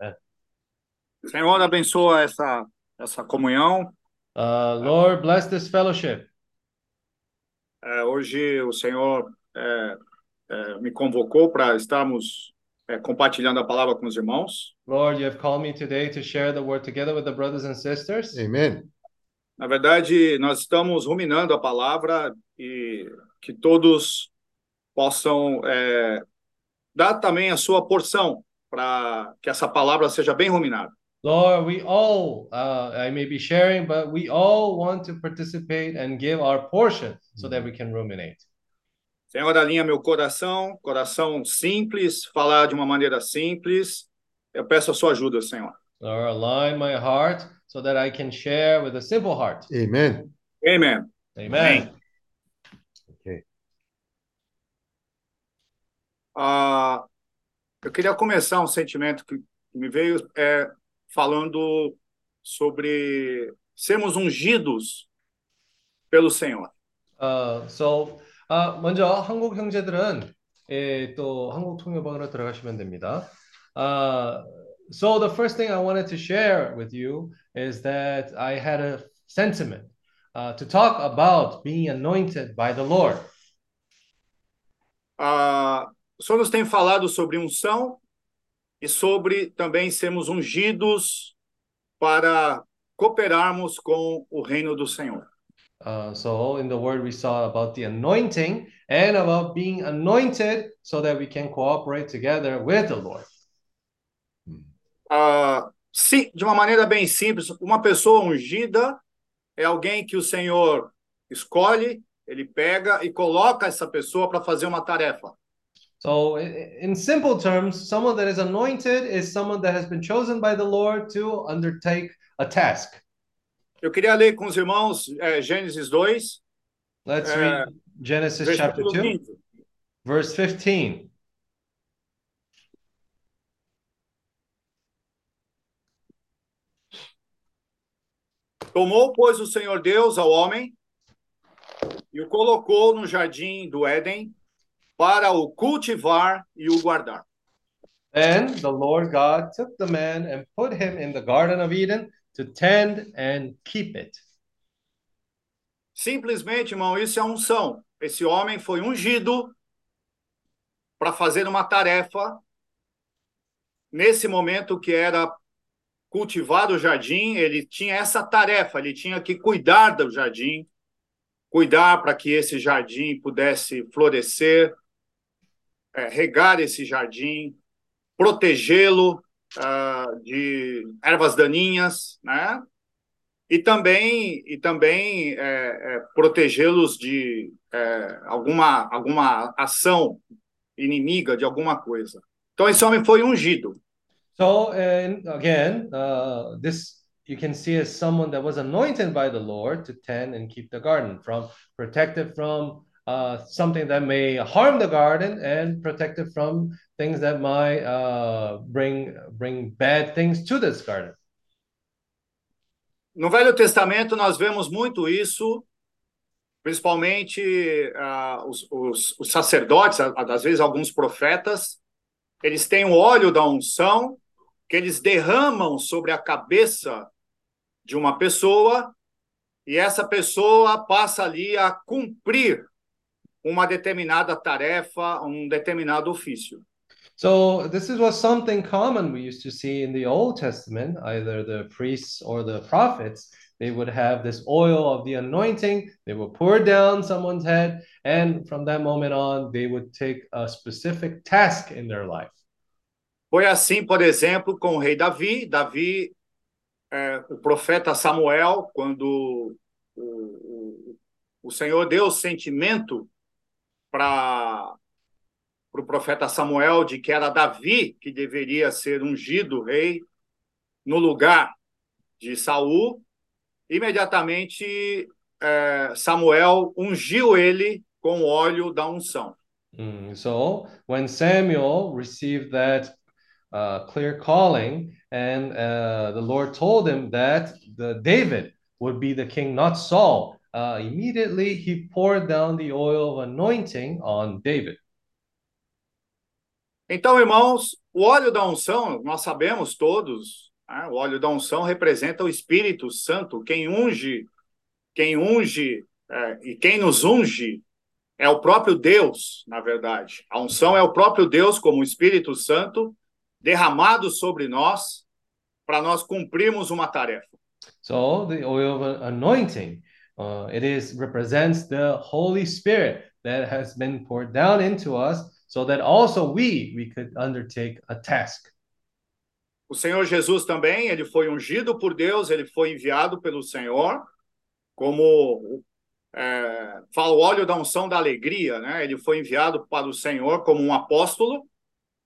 Amen. Senhor, abençoa essa, essa comunhão. Uh, Lord, bless this fellowship. É, hoje o Senhor é, é, me convocou para estarmos compartilhando a palavra com os irmãos. Lord, you have called me today to share the word together with the brothers and sisters. Amen. Na verdade, nós estamos ruminando a palavra e que todos possam é, dar também a sua porção para que essa palavra seja bem ruminada. Lord, we all, uh, I may be sharing, but we all want to participate and give our portion so that we can ruminate. Senhor, alinha meu coração, coração simples, falar de uma maneira simples. Eu peço a sua ajuda, Senhor. Lord, align my heart so that I can share with a simple heart. Amen. Amen. Amen. Okay. Ah, eu queria começar um sentimento que me veio é, falando sobre sermos ungidos pelo Senhor. Uh, so, uh, 먼저 한국 형제들은 예, 또 한국 통역방으로 들어가시면 됩니다. Uh, so the first thing I wanted to share with you is that I had a sentiment uh, to talk about being anointed by the Lord. Ah, o Senhor nos tem falado sobre unção e sobre também sermos ungidos para cooperarmos com o reino do Senhor. Uh, so in the word we saw about the anointing and about being anointed so that we can cooperate together with the Lord. Ah, sim, de uma maneira bem simples, uma pessoa ungida é alguém que o Senhor escolhe, ele pega e coloca essa pessoa para fazer uma tarefa. So, in simple terms, someone that is anointed is someone that has been chosen by the Lord to undertake a task. Eu queria ler com os irmãos eh, Gênesis 2, Let's Uh, read Genesis chapter versículo 2, 15. verse 15. Tomou, pois, o Senhor Deus ao homem e o colocou no jardim do Éden para o cultivar e o guardar. Then the Lord God took the man and put him in the Garden of Eden to tend and keep it. Simplesmente, irmão, isso é unção. Esse homem foi ungido para fazer uma tarefa nesse momento que era cultivar o jardim, ele tinha essa tarefa, ele tinha que cuidar do jardim, cuidar para que esse jardim pudesse florescer, eh, regar esse jardim, protegê-lo ah, de ervas daninhas, né? E também e também eh, eh, protegê-los de eh, alguma alguma ação inimiga de alguma coisa. Então esse homem foi ungido. So, and again, uh, this you can see as someone that was anointed by the Lord to tend and keep the garden from protected from uh, something that may harm the garden and protected from things that might uh, bring bring bad things to this garden. No Velho Testamento nós vemos muito isso, principalmente ah, os, os, os sacerdotes, às vezes alguns profetas, eles têm o óleo da unção que eles derramam sobre a cabeça de uma pessoa e essa pessoa passa ali a cumprir uma determinada tarefa, um determinado ofício. So this is was something common we used to see in the Old Testament, either the priests or the prophets. They would have this oil of the anointing, they would pour down someone's head, and from that moment on, they would take a specific task in their life. Foi assim, por exemplo, com o rei Davi. Davi, é, o profeta Samuel, quando o, o, o Senhor deu o sentimento para o pro profeta Samuel de que era Davi que deveria ser ungido rei no lugar de Saul, imediatamente é, Samuel ungiu ele com óleo da unção. Mm, so when Samuel received that uh, clear calling, and uh, the Lord told him that the David would be the king, not Saul, uh, immediately he poured down the oil of anointing on David. Então, irmãos, o óleo da unção, nós sabemos todos, né? o óleo da unção representa o Espírito Santo, quem unge, quem unge é, e quem nos unge é o próprio Deus, na verdade. A unção é o próprio Deus, como o Espírito Santo, derramado sobre nós, para nós cumprirmos uma tarefa. So the oil of anointing, uh, it is represents the Holy Spirit that has been poured down into us, so that also we we could undertake a task. O Senhor Jesus também, ele foi ungido por Deus, ele foi enviado pelo Senhor, como é, fala o óleo da unção da alegria, né? Ele foi enviado para o Senhor como um apóstolo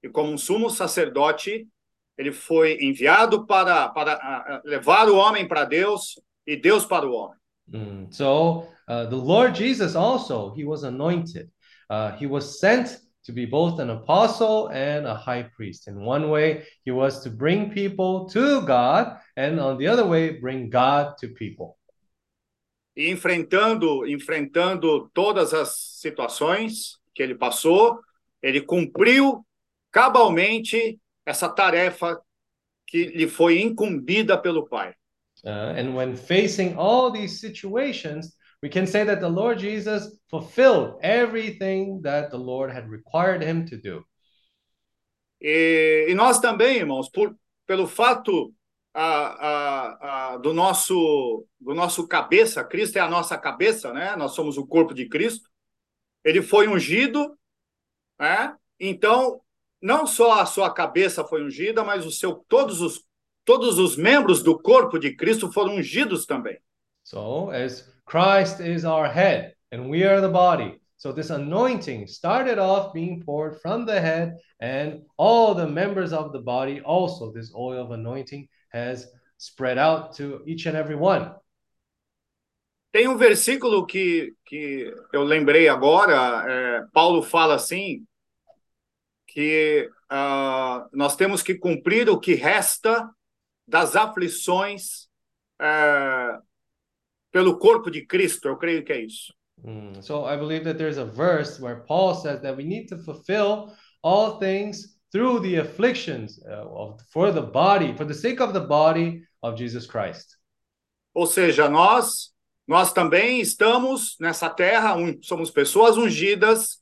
e como um sumo sacerdote. Ele foi enviado para, para levar o homem para Deus e Deus para o homem. Mm, So uh, the Lord Jesus also he was anointed. Uh, he was sent to be both an apostle and a high priest. In one way, he was to bring people to God, and on the other way, bring God to people. E enfrentando, enfrentando todas as situações que ele passou, ele cumpriu cabalmente essa tarefa que lhe foi incumbida pelo Pai. Uh, and when facing all these situations, we can say that the Lord Jesus fulfilled everything that the Lord had required him to do. E, e nós também, irmãos, por, pelo fato ah, ah, ah, do nosso do nosso cabeça, Cristo é a nossa cabeça, né? Nós somos o corpo de Cristo. Ele foi ungido, né? Então, não só a sua cabeça foi ungida, mas o seu todos os todos os membros do corpo de Cristo foram ungidos também. So, as Christ is our head and we are the body, so this anointing started off being poured from the head, and all the members of the body also, this oil of anointing has spread out to each and every one. Tem um versículo que, que eu lembrei agora, é, Paulo fala assim, que ah, nós temos que cumprir o que resta das aflições é, pelo corpo de Cristo, eu creio que é isso. Mm, So, I believe that there's a verse where Paul says that we need to fulfill all things through the afflictions uh, of, for the body, for the sake of the body of Jesus Christ. Ou seja, nós nós também estamos nessa terra, um- somos pessoas ungidas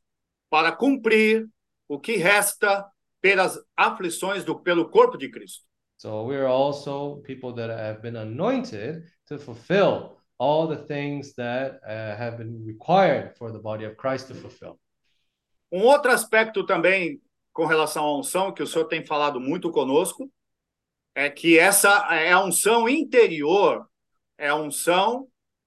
para cumprir o que resta pelas aflições do pelo corpo de Cristo. So we are also people that have been anointed to fulfill all the things that uh, have been required for the body of Christ to fulfill. Um outro aspecto também com relação à unção que o senhor tem falado muito conosco é que essa é a unção interior, é a unção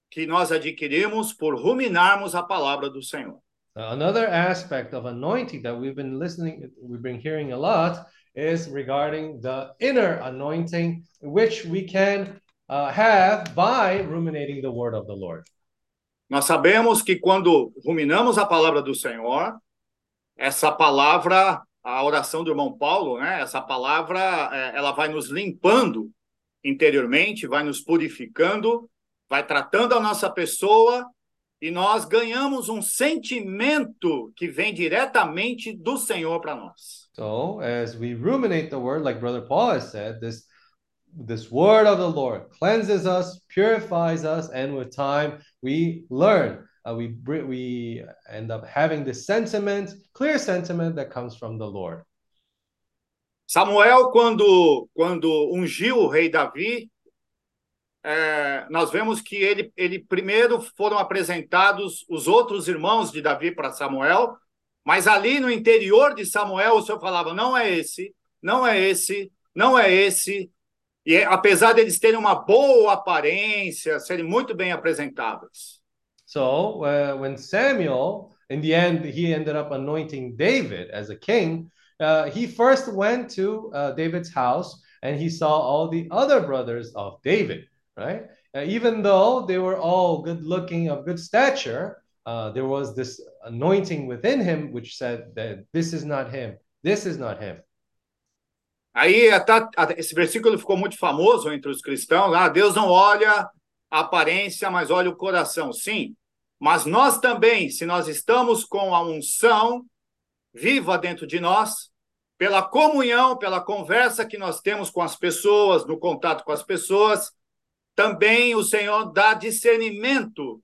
que nós adquirimos por ruminarmos a palavra do Senhor. Another aspect of anointing that we've been listening, we've been hearing a lot, is regarding the inner anointing, which we can uh, have by ruminating the word of the Lord. Nós sabemos que quando ruminamos a palavra do Senhor, essa palavra, a oração do irmão Paulo, né? Essa palavra, é, ela vai nos limpando interiormente, vai nos purificando, vai tratando a nossa pessoa e nós ganhamos um sentimento que vem diretamente do Senhor para nós. So as we ruminate the word, like Brother Paul has said, this this word of the Lord cleanses us, purifies us, and with time we learn. Uh, we we end up having this sentiment, clear sentiment that comes from the Lord. Samuel, quando, quando ungiu o rei Davi, é, nós vemos que ele, ele primeiro foram apresentados os outros irmãos de Davi para Samuel, mas ali no interior de Samuel o senhor falava: não é esse, não é esse, não é esse. E apesar deles terem uma boa aparência, serem muito bem apresentáveis. So uh, when Samuel, in the end, he ended up anointing David as a king. Uh, he first went to uh, David's house and he saw all the other brothers of David, right? Uh, even though they were all good looking, of good stature, uh, there was this anointing within him which said that this is not him, this is not him. Aí esse versículo ficou muito famoso entre os cristãos. Ah, Deus não olha a aparência, mas olha o coração. Sim, mas nós também, se nós estamos com a unção viva dentro de nós, pela comunhão, pela conversa que nós temos com as pessoas, no contato com as pessoas, também o Senhor dá discernimento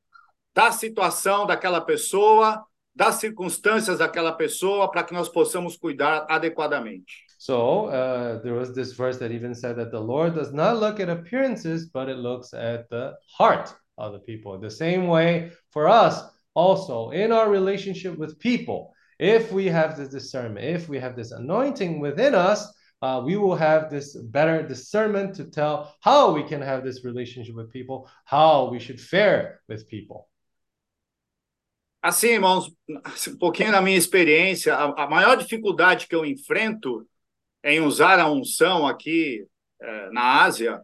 da situação daquela pessoa, das circunstâncias daquela pessoa, para que nós possamos cuidar adequadamente. So uh, there was this verse that even said that the Lord does not look at appearances, but it looks at the heart of the people. The same way for us, also in our relationship with people, if we have this discernment, if we have this anointing within us, uh, we will have this better discernment to tell how we can have this relationship with people, how we should fare with people. Assim, irmãos, um pouquinho da minha experiência, a, a maior dificuldade que eu enfrento em usar a unção aqui é, na Ásia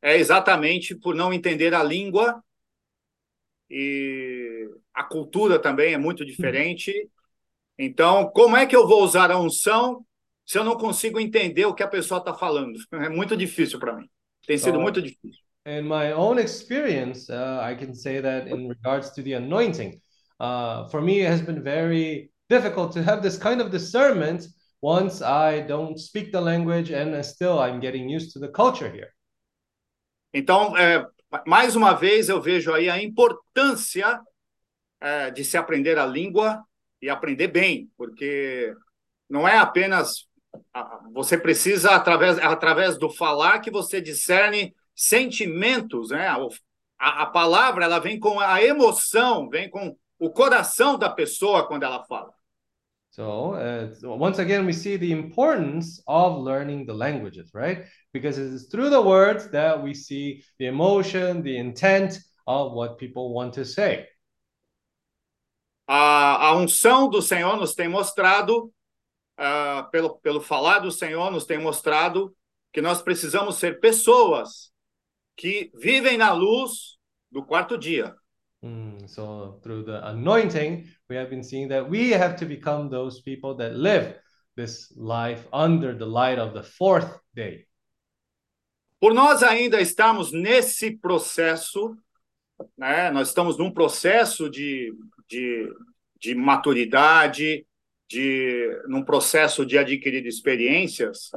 é exatamente por não entender a língua e a cultura também é muito diferente. Então, como é que eu vou usar a unção se eu não consigo entender o que a pessoa está falando? É muito difícil para mim. Tem sido Oh. muito difícil. In my own experience, uh, I can say that in regards to the anointing, uh, for me, it has been very difficult to have this kind of discernment once I don't speak the language and still I'm getting used to the culture here. Então, é, mais uma vez, eu vejo aí a importância é, de se aprender a língua e aprender bem, porque não é apenas você precisa através através do falar que você discerne sentimentos, né? A, a palavra ela vem com a emoção, vem com o coração da pessoa quando ela fala. So, uh, so once again, we see the importance of learning the languages, right? Because it is through the words that we see the emotion, the intent of what people want to say. A, a unção do Senhor nos tem mostrado, ah, pelo, pelo falar do Senhor, nos tem mostrado que nós precisamos ser pessoas que vivem na luz do quarto dia. Mm, so through the anointing, we have been seeing that we have to become those people that live this life under the light of the fourth day. Por nós ainda estarmos nesse processo, né, nós estamos num processo de, de, de maturidade, de, num processo de adquirir experiências,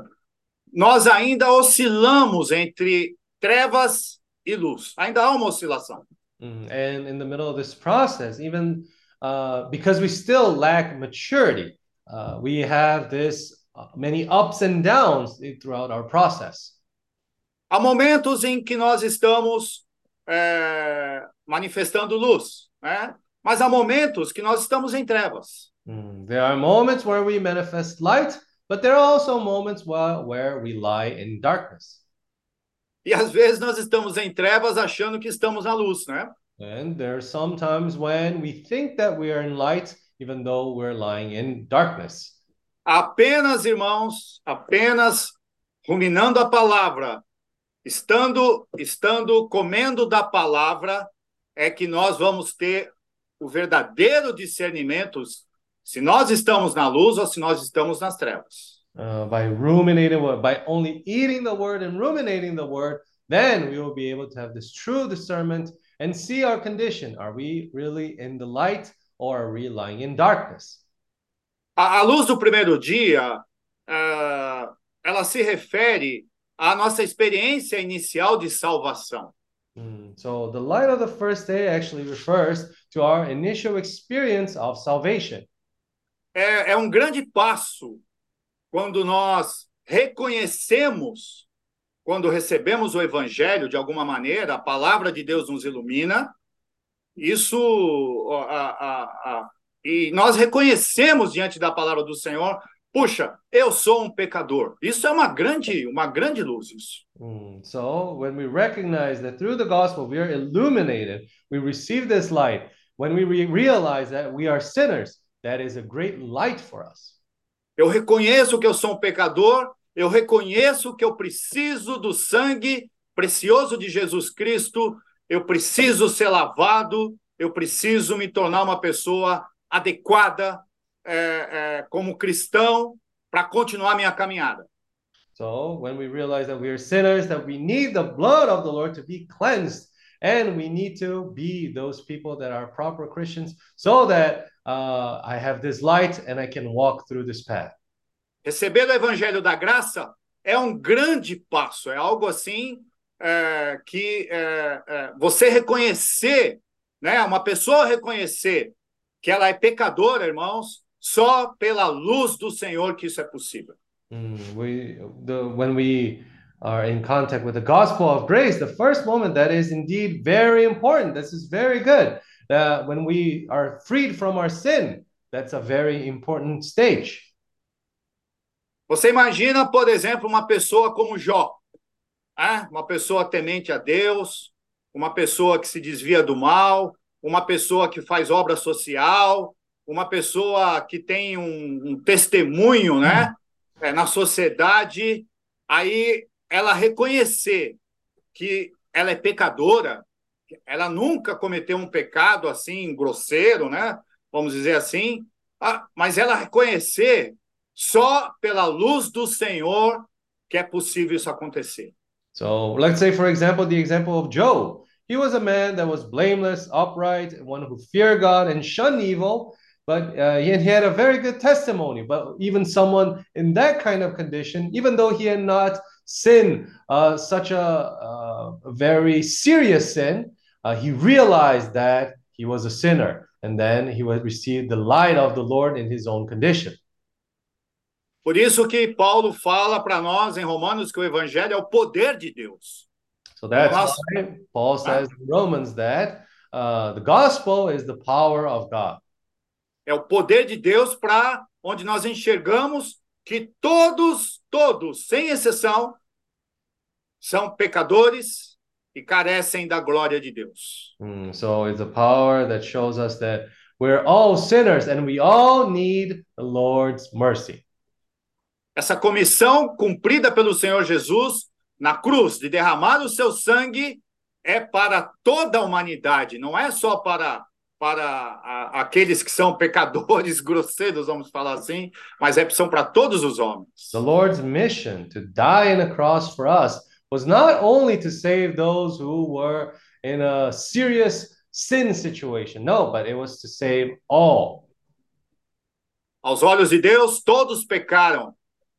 nós ainda oscilamos entre trevas e luz. Ainda há uma oscilação. Mm, and in the middle of this process, even uh, because we still lack maturity, uh, we have this uh, many ups and downs throughout our process. Há momentos em que nós estamos é, manifestando luz, né? mas há momentos que nós estamos em trevas. Mm, there are moments where we manifest light, but there are also moments where, where we lie in darkness. E às vezes nós estamos em trevas achando que estamos na luz, né? And there are some times when we think that we are in light, even though we're lying in darkness. Apenas, irmãos, apenas ruminando a palavra, estando, estando comendo da palavra, é que nós vamos ter o verdadeiro discernimento se nós estamos na luz ou se nós estamos nas trevas. Uh, by ruminating, what- by only eating the word and ruminating the word, then we will be able to have this true discernment and see our condition. Are we really in the light or are we lying in darkness? A, a luz do primeiro dia, ah, ela se refere à nossa experiência inicial de salvação. Mm, So the light of the first day actually refers to our initial experience of salvation. É, é um grande passo quando nós reconhecemos, quando recebemos o Evangelho de alguma maneira, a palavra de Deus nos ilumina. Isso, a, a, a, e nós reconhecemos diante da palavra do Senhor, puxa, eu sou um pecador. Isso é uma grande, uma grande luz. Isso. Mm, So when we recognize that through the gospel we are illuminated, we receive this light. When we re- realize that we are sinners, that is a great light for us. Eu reconheço que eu sou um pecador, eu reconheço que eu preciso do sangue precioso de Jesus Cristo, eu preciso ser lavado, eu preciso me tornar uma pessoa adequada é, é, como cristão para continuar minha caminhada. So when we realize that we are sinners, that we need the blood of the Lord to be cleansed, and we need to be those people that are proper Christians, so that uh, I have this light and I can walk through this path. Receber o evangelho da graça é um grande passo, é algo assim é, que é, é, você reconhecer, né, uma pessoa reconhecer que ela é pecadora, irmãos, só pela luz do Senhor que isso é possível. Mm, we, the, when we are in contact with the gospel of grace, the first moment that is indeed very important. This is very good. Uh, when we are freed from our sin, that's a very important stage. Você imagina, por exemplo, uma pessoa como Jó, né? uma pessoa temente a Deus, uma pessoa que se desvia do mal, uma pessoa que faz obra social, uma pessoa que tem um, um testemunho né? É, na sociedade, aí ela reconhecer que ela é pecadora, ela nunca cometeu um pecado assim grosseiro, né? Vamos dizer assim, ah, mas ela reconhecer só pela luz do Senhor que é possível isso acontecer. So let's say, for example, the example of Job. He was a man that was blameless, upright, one who feared God and shunned evil. But uh, he, had a very good testimony. But even someone in that kind of condition, even though he had not sinned uh, such a, uh, a, very serious sin, uh, he realized that he was a sinner. And then he would receive the light of the Lord in his own condition. Por isso que Paulo fala para nós em Romanos que o evangelho é o poder de Deus. So that's why Paul says in Romans that uh, the gospel is the power of God. É o poder de Deus para onde nós enxergamos que todos, todos, sem exceção, são pecadores e carecem da glória de Deus. Mm, so it's a power that shows us that we're all sinners and we all need the Lord's mercy. Essa comissão cumprida pelo Senhor Jesus na cruz de derramar o seu sangue é para toda a humanidade, não é só para para a, aqueles que são pecadores grosseiros, vamos falar assim, mas é são para todos os homens. The Lord's mission to die on a cross for us was not only to save those who were in a serious sin situation. No, but it was to save all. Aos olhos de Deus, todos pecaram.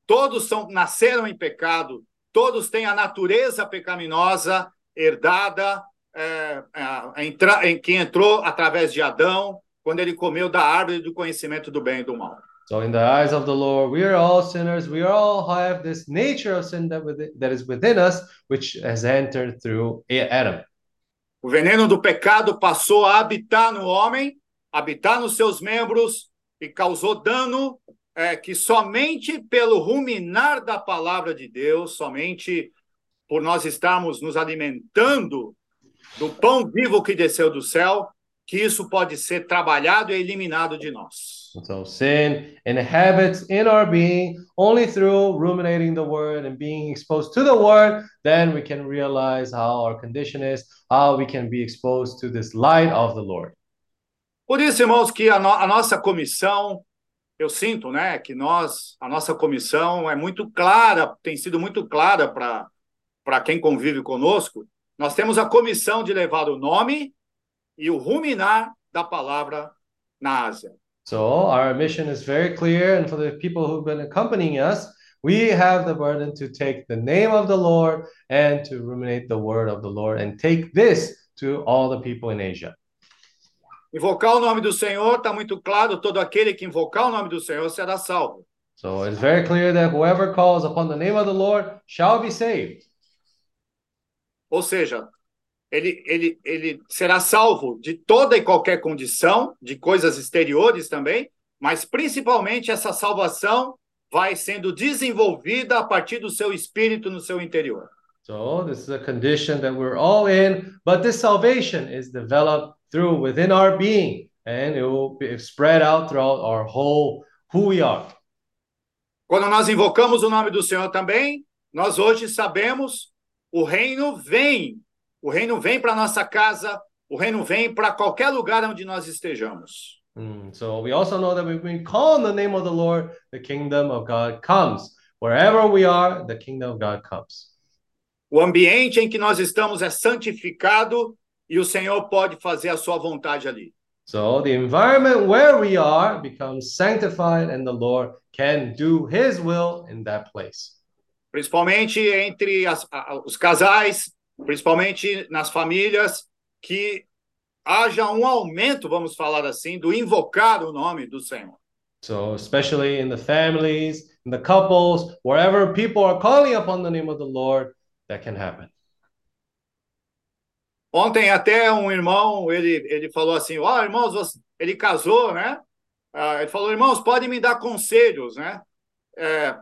Todos são nasceram em pecado. Todos têm a natureza pecaminosa herdada é, é, entra, em, que entrou através de Adão, quando ele comeu da árvore do conhecimento do bem e do mal. So in the eyes of the Lord, we are all sinners. We all have this nature of sin that, within, that is within us, which has entered through Adam. O veneno do pecado passou a habitar no homem, habitar nos seus membros e causou dano é, que somente pelo ruminar da palavra de Deus, somente por nós estarmos nos alimentando do pão vivo que desceu do céu, que isso pode ser trabalhado e eliminado de nós. So sin inhabits in our being only through ruminating the word and being exposed to the word, then we can realize how our condition is, how we can be exposed to this light of the Lord. Por isso, irmãos, que a, no a nossa comissão, eu sinto, né, que nós, a nossa comissão é muito clara, tem sido muito clara para para quem convive conosco, nós temos a comissão de levar o nome e o ruminar da palavra na Ásia. So our mission is very clear, and for the people who've been accompanying us, we have the burden to take the name of the Lord and to ruminate the word of the Lord and take this to all the people in Asia. Invocar o nome do Senhor está muito claro, todo aquele que invocar o nome do Senhor será salvo. So it's very clear that whoever calls upon the name of the Lord shall be saved. Ou seja, ele, ele, ele será salvo de toda e qualquer condição, de coisas exteriores também, mas principalmente essa salvação vai sendo desenvolvida a partir do seu espírito no seu interior. So this is a condition that we're all in, but this salvation is developed through within our being, and it will be spread out throughout our whole who we are. Quando nós invocamos o nome do Senhor também, nós hoje sabemos o reino vem. O reino vem para nossa casa, o reino vem para qualquer lugar onde nós estejamos. Mm, so we also know that when we call on the name of the Lord, the kingdom of God comes. Wherever we are, the kingdom of God comes. O ambiente em que nós estamos é santificado e o Senhor pode fazer a sua vontade ali. So the environment where we are becomes sanctified, and the Lord can do His will in that place. Principalmente entre as- os casais, principalmente nas famílias, que haja um aumento, vamos falar assim, do invocar o nome do Senhor. So, especially in the families, in the couples, wherever people are calling upon the name of the Lord, that can happen. Ontem até um irmão, ele, ele falou assim, ó, irmãos, você- ele casou, né? Ah, ele falou, irmãos, podem me dar conselhos, né? É,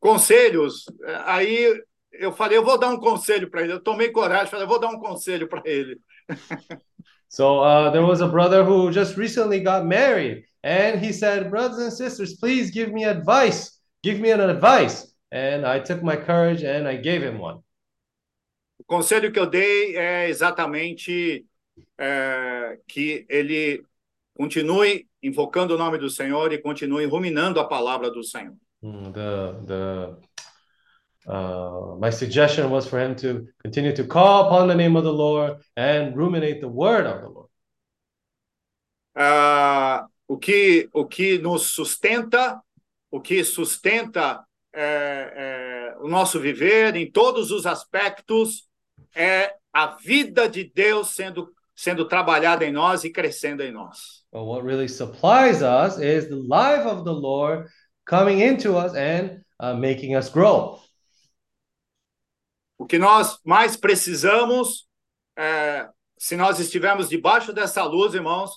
conselhos. É, Aí eu falei, eu vou dar um conselho para ele. Eu tomei coragem, falei, eu vou dar um conselho para ele. So, uh, there was a brother who just recently got married, and he said, Brothers and sisters, please give me advice. Give me an advice. And I took my courage and I gave him one. O conselho que eu dei é exatamente é, que ele continue invocando o nome do Senhor e continue ruminando a palavra do Senhor. Mm, the the uh, my suggestion was for him to continue to call upon the name of the Lord and ruminate the word of the Lord. Ah, o que o que nos sustenta, o que sustenta é, é, o nosso viver em todos os aspectos é a vida de Deus sendo sendo trabalhada em nós e crescendo em nós. But what really supplies us is the life of the Lord coming into us and uh, making us grow. O que nós mais precisamos, é, se nós estivermos debaixo dessa luz, irmãos,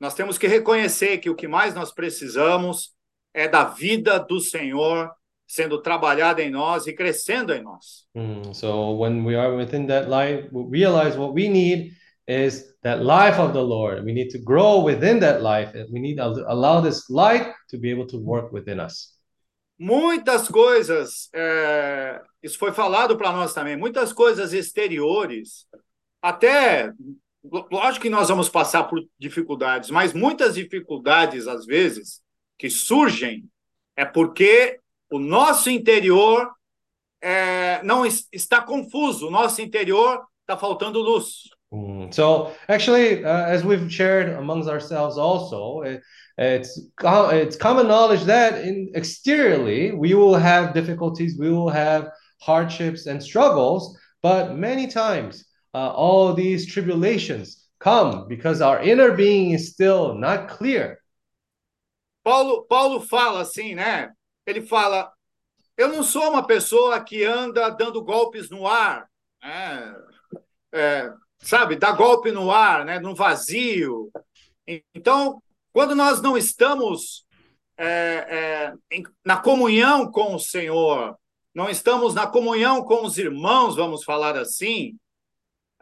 nós temos que reconhecer que o que mais nós precisamos é da vida do Senhor sendo trabalhada em nós e crescendo em nós. Mm, so when we are within that light, we realize what we need is that life of the Lord. We need to grow within that life. We need to allow this light to be able to work within us. Muitas coisas, é, isso foi falado para nós também, muitas coisas exteriores, até, lógico que nós vamos passar por dificuldades, mas muitas dificuldades, às vezes, que surgem, é porque o nosso interior é, não es- está confuso, o nosso interior está faltando luz. Mm, So actually, uh, as we've shared amongst ourselves, also, it, it's it's common knowledge that in exteriorly we will have difficulties, we will have hardships and struggles, but many times uh, all these tribulations come because our inner being is still not clear. Paulo, Paulo fala assim, né? Ele fala: eu não sou uma pessoa que anda dando golpes no ar, né? É, sabe, dá golpe no ar, né? No vazio. Então, quando nós não estamos é, é, em- na comunhão com o Senhor, não estamos na comunhão com os irmãos, vamos falar assim,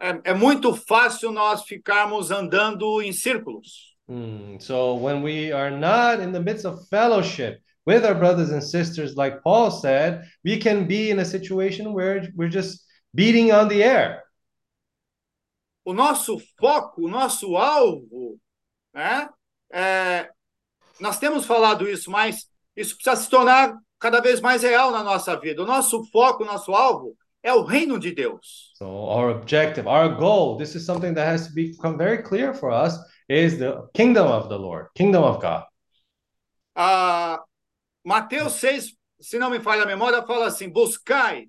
é, é muito fácil nós ficarmos andando em círculos. Mm, so when we are not in the midst of fellowship with our brothers and sisters, like Paul said, we can be in a situation where we're just beating on the air. o nosso foco, o nosso alvo, né? É, nós temos falado isso, mas isso precisa se tornar cada vez mais real na nossa vida. O nosso foco, o nosso alvo é o reino de Deus. So our objective, our goal, this is something that has to become very clear for us, is the kingdom of the Lord, kingdom of God. Ah, Mateus 6, se não me falha a memória, fala assim: buscai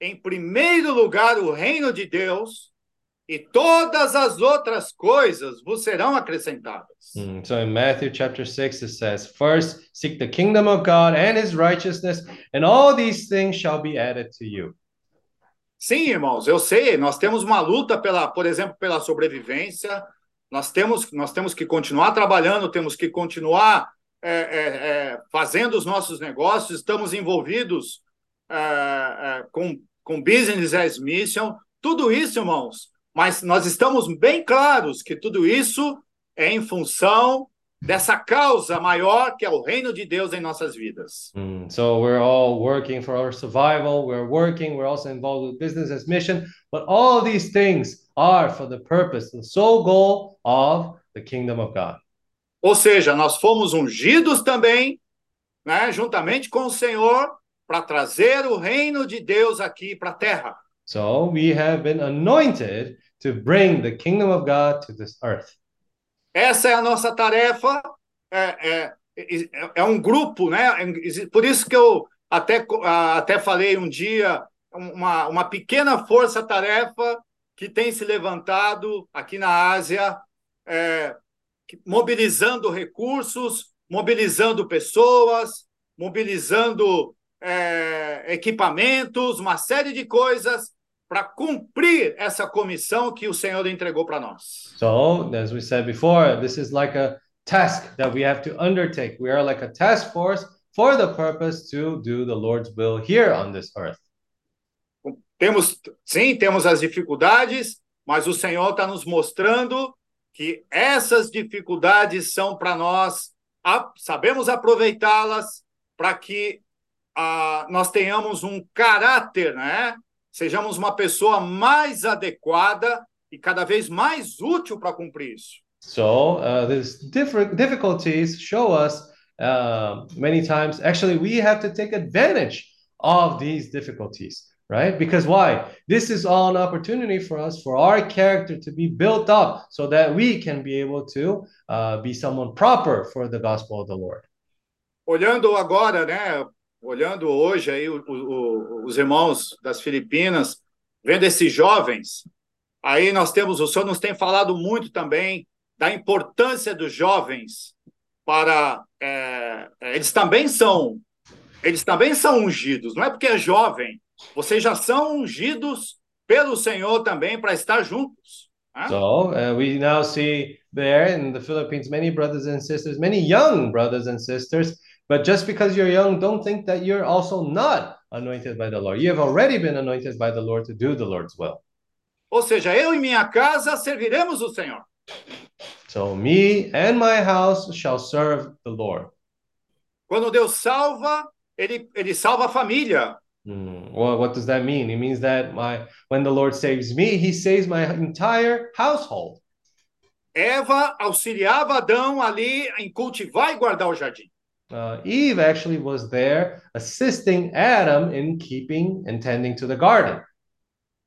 em primeiro lugar o reino de Deus e todas as outras coisas vos serão acrescentadas. Mm, so in Matthew chapter 6, it says, First seek the kingdom of God and his righteousness, and all these things shall be added to you. Sim, irmãos, eu sei, nós temos uma luta pela, por exemplo, pela sobrevivência. Nós temos, nós temos que continuar trabalhando, temos que continuar é, é, é, fazendo os nossos negócios, estamos envolvidos é, é, com, com business as mission, tudo isso, irmãos. Mas nós estamos bem claros que tudo isso é em função dessa causa maior que é o reino de Deus em nossas vidas. Mm, so we're all working for our survival. We're working. We're also involved with business as mission. But all these things are for the purpose, the sole goal of the kingdom of God. Ou seja, nós fomos ungidos também, né, juntamente com o Senhor, para trazer o reino de Deus aqui para a terra. So we have been anointed to bring the kingdom of God to this earth. Essa é a nossa tarefa. É, é, é, um grupo, né? Por isso que eu até, até falei um dia uma, uma pequena força-tarefa que tem se levantado aqui na Ásia, é, mobilizando recursos, mobilizando pessoas, mobilizando é, equipamentos, uma série de coisas para cumprir essa comissão que o Senhor entregou para nós. So, as we said before, this is like a task that we have to undertake. We are like a task force for the purpose to do the Lord's will here on this earth. Temos, sim, temos as dificuldades, mas o Senhor está nos mostrando que essas dificuldades são para nós, a, sabemos aproveitá-las para que a, nós tenhamos um caráter, né? Sejamos uma pessoa mais adequada e cada vez mais útil para cumprir isso. So, uh, these difficulties show us uh, many times, actually, we have to take advantage of these difficulties. right? Because why? This is all an opportunity for us, for our character to be built up so that we can be able to uh, be someone proper for the gospel of the Lord. Olhando agora, né? Olhando hoje aí o, o, os irmãos das Filipinas, vendo esses jovens, aí nós temos, o Senhor nos tem falado muito também da importância dos jovens para. É, eles também são. Eles também são ungidos, não é porque é jovem, vocês já são ungidos pelo Senhor também para estar juntos. Né? So uh, we now see there in the Philippines many brothers and sisters, many young brothers and sisters. But just because you're young, don't think that you're also not anointed by the Lord. You have already been anointed by the Lord to do the Lord's will. Ou seja, eu e minha casa serviremos o Senhor. So me and my house shall serve the Lord. Quando Deus salva, ele, ele salva a família. Mm. Well, what does that mean? It means that my when the Lord saves me, He saves my entire household. Eva auxiliava Adão ali em cultivar e guardar o jardim. Uh, Eve actually was there assisting Adam in keeping and tending to the garden.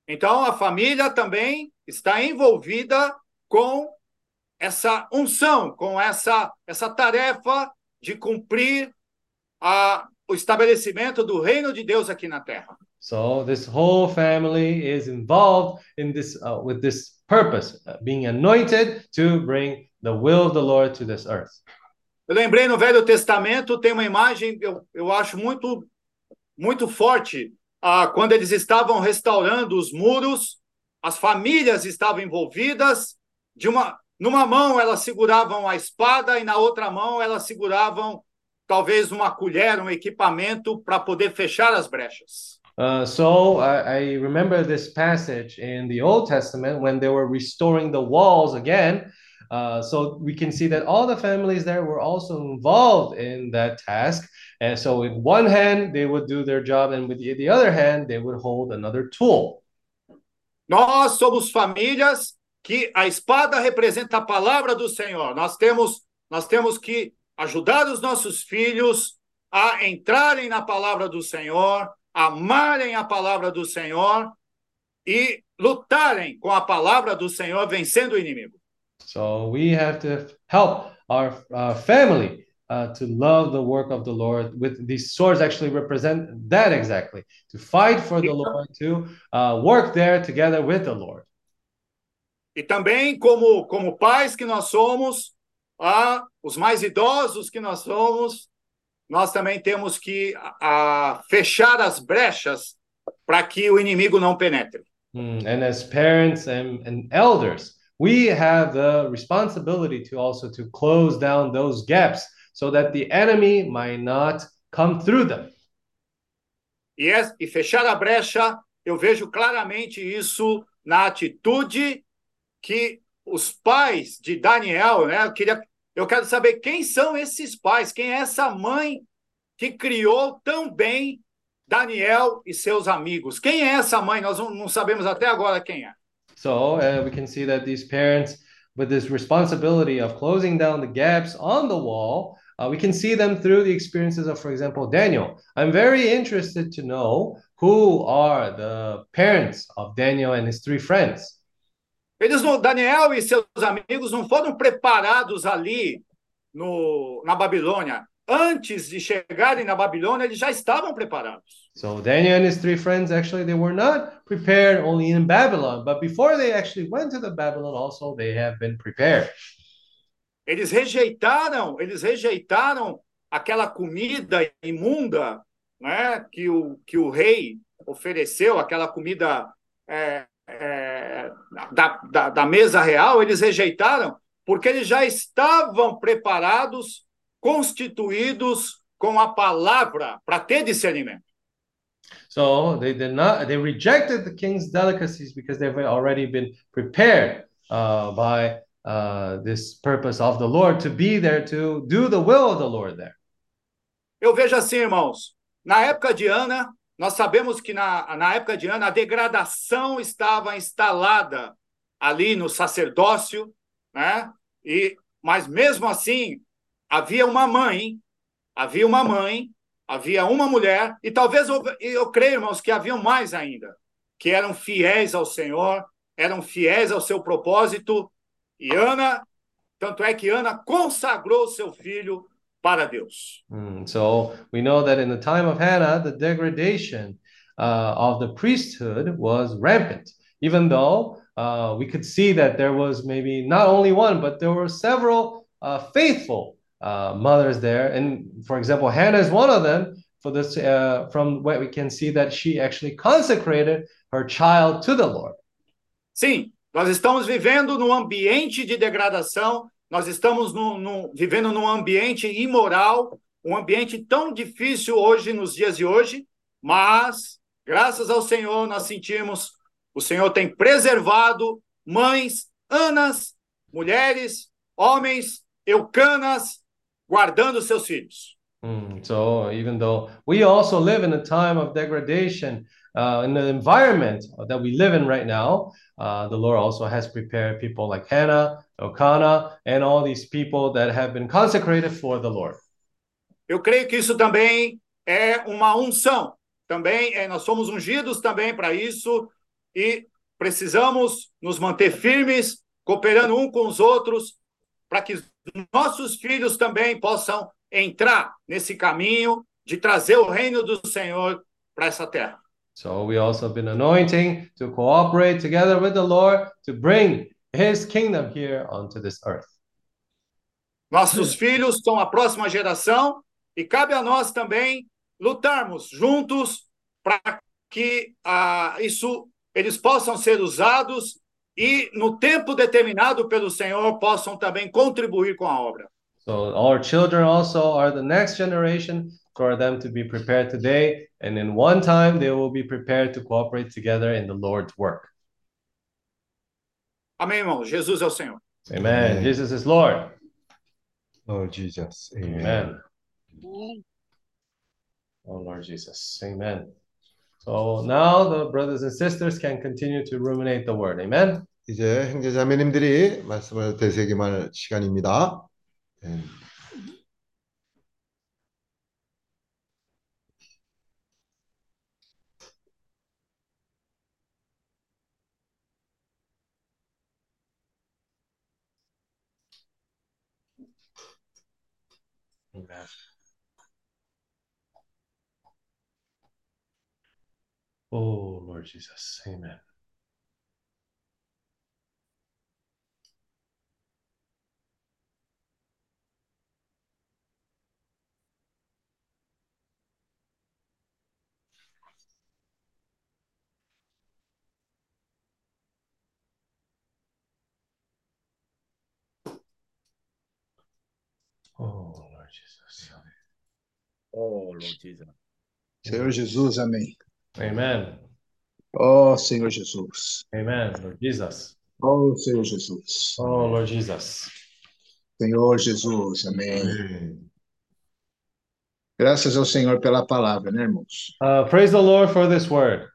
Então a família também está envolvida com essa unção, com essa essa tarefa de cumprir a o estabelecimento do reino de Deus aqui na terra. So this whole family is involved in this uh, with this purpose, uh, being anointed to bring the will of the Lord to this earth. Eu lembrei no Velho Testamento tem uma imagem eu, eu acho muito muito forte uh, quando eles estavam restaurando os muros, as famílias estavam envolvidas de uma numa mão elas seguravam a espada e na outra mão elas seguravam talvez uma colher, um equipamento para poder fechar as brechas. Uh, so I, I, remember this passage in the Old Testament when they were restoring the walls again. Uh, so we can see that all the families there were also involved in that task. And so with one hand they would do their job, and with the, the other hand they would hold another tool. Nós somos famílias que a espada representa a palavra do Senhor. Nós temos nós temos que ajudar os nossos filhos a entrarem na palavra do Senhor, amarem a palavra do Senhor e lutarem com a palavra do Senhor, vencendo o inimigo. So we have to help our uh, family uh, to love the work of the Lord. With these swords, actually represent that exactly to fight for the Lord, to uh, work there together with the Lord. E também como como pais que nós somos, ah, os mais idosos que nós somos, nós também temos que a, fechar as brechas para que o inimigo não penetre. Mm, and as parents and, and elders, we have the responsibility to also to close down those gaps so that the enemy might not come through them. É, e fechar a brecha, eu vejo claramente isso na atitude que os pais de Daniel, né? Eu queria eu quero saber quem são esses pais, quem é essa mãe que criou tão bem Daniel e seus amigos. Quem é essa mãe? Nós não, não sabemos até agora quem é. So uh, we can see that these parents, with this responsibility of closing down the gaps on the wall, uh, we can see them through the experiences of, for example, Daniel. I'm very interested to know who are the parents of Daniel and his three friends. Eles não, Daniel e seus amigos não foram preparados ali no, na Babilônia. Antes de chegarem na Babilônia, eles já estavam preparados. So Daniel and his three friends actually they were not prepared only in Babylon, but before they actually went to the Babylon also they have been prepared. Eles rejeitaram, eles rejeitaram aquela comida imunda, né, que o que o rei ofereceu, aquela comida é, é, da, da, da mesa real, eles rejeitaram porque eles já estavam preparados, constituídos com a palavra para ter discernimento. So they did not they rejected the king's delicacies because they've already been prepared uh, by uh, this purpose of the Lord to be there to do the will of the Lord there. Eu vejo assim, irmãos, na época de Ana, nós sabemos que na, na época de Ana a degradação estava instalada ali no sacerdócio, né? E mas mesmo assim havia uma mãe, havia uma mãe, havia uma mulher e talvez eu, creio, irmãos, que haviam mais ainda, que eram fiéis ao Senhor, eram fiéis ao seu propósito. E Ana, tanto é que Ana consagrou seu filho para Deus. Mm, so we know that in the time of Hannah, the degradation uh, of the priesthood was rampant, even though uh, we could see that there was maybe not only one, but there were several uh, faithful uh, mothers there. And for example, Hannah is one of them. For this, uh, from what we can see, that she actually consecrated her child to the Lord. Sim, nós estamos vivendo num ambiente de degradação, nós estamos no, no, vivendo num ambiente imoral, um ambiente tão difícil hoje, nos dias de hoje, mas, graças ao Senhor, nós sentimos, o Senhor tem preservado mães, anas, mulheres, homens, eucanas, guardando seus filhos. Mm, so even though we also live in a time of degradation uh, in the environment that we live in right now, uh, the Lord also has prepared people like Hannah, Elkanah, and all these people that have been consecrated for the Lord. Eu creio que isso também é uma unção. Também é, nós somos ungidos também para isso e precisamos nos manter firmes, cooperando um com os outros, para que nossos filhos também possam entrar nesse caminho de trazer o reino do Senhor para essa terra. So we also have been anointing to cooperate together with the Lord to bring his kingdom here onto this earth. Nossos filhos são a próxima geração e cabe a nós também lutarmos juntos para que ah, isso eles possam ser usados e no tempo determinado pelo Senhor possam também contribuir com a obra. So our children also are the next generation for them to be prepared today. And in one time, they will be prepared to cooperate together in the Lord's work. Amém, irmão. Jesus é o Senhor. Amen. Amen. Jesus is Lord. Lord Jesus. Amen. Amen. Oh, Lord Jesus. Amen. So now the brothers and sisters can continue to ruminate the word. Amen. 이제 형제자매님들이 말씀을 되새김할 시간입니다. 네. Amen. Oh, Lord Jesus. Amen. Oh, Lord Jesus. Oh, Lord Jesus. Senhor Jesus, amém. Amen. Oh, Senhor Jesus. Amen. Lord Jesus. Oh, Senhor Jesus. Oh, Lord Jesus. Senhor Jesus, amém. 네. Graças ao Senhor pela palavra, né, irmãos? Uh, praise the Lord for this word.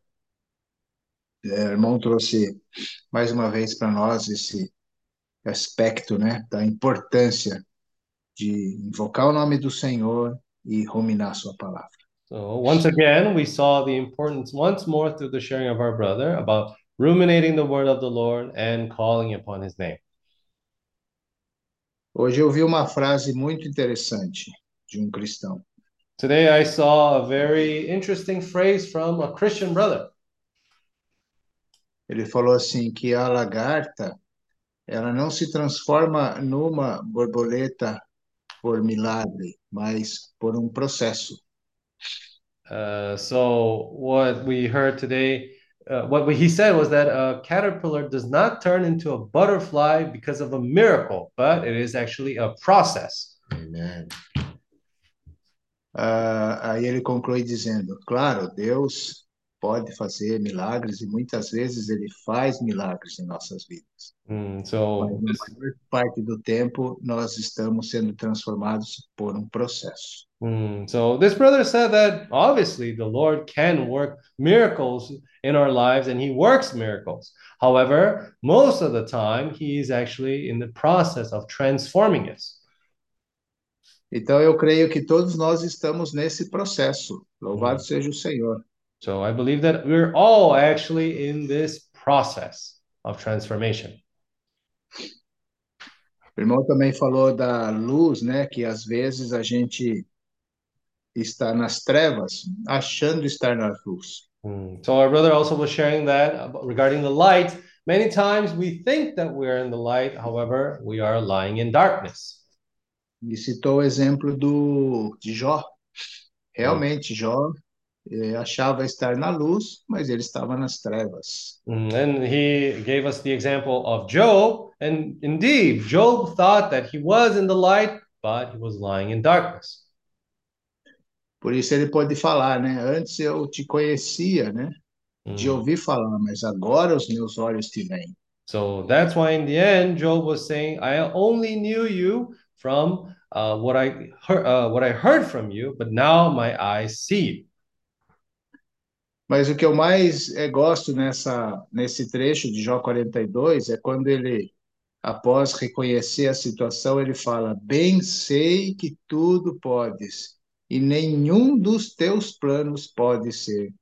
É, irmão trouxe mais uma vez para nós esse aspecto, né, da importância de invocar o nome do Senhor e ruminar sua palavra. So once again, we saw the importance once more through the sharing of our brother about ruminating the word of the Lord and calling upon his name. Hoje eu vi uma frase muito interessante de um cristão. Today I saw a very interesting phrase from a Christian brother. Ele falou assim que a lagarta, ela não se transforma numa borboleta por milagre, mas por um processo. Uh, so what we heard today, uh, what he said was that a caterpillar does not turn into a butterfly because of a miracle, but it is actually a process. Amen. Ah, aí ele conclui dizendo: Claro, Deus pode fazer milagres e muitas vezes ele faz milagres em nossas vidas. Mm, so Mas na maior parte do tempo nós estamos sendo transformados por um processo. Mm, so this brother said that obviously the Lord can work miracles in our lives and he works miracles. However, most of the time he is actually in the process of transforming us. Então eu creio que todos nós estamos nesse processo. Louvado seja o Senhor. So I believe that we're all actually in this process of transformation. O irmão também falou da luz, né? Que às vezes a gente está nas trevas, achando estar na luz. Mm. So our brother also was sharing that regarding the light. Many times we think that we're in the light, however, we are lying in darkness. E citou o exemplo do de Jó. Realmente, Jó achava estar na luz, mas ele estava nas trevas. Mm, And he gave us the example of Job. And indeed, Job thought that he was in the light, but he was lying in darkness. Por isso ele pode falar, né? Antes eu te conhecia, né? De Mm. ouvir falar, mas agora os meus olhos te veem. So that's why, in the end, Job was saying, "I only knew you from uh, what I heard, uh, what I heard from you, but now my eyes see you." Mas o que eu mais eh, gosto nessa, nesse trecho de Jó 42 é quando ele, após reconhecer a situação, ele fala: Bem sei que tudo podes, e nenhum dos teus planos pode ser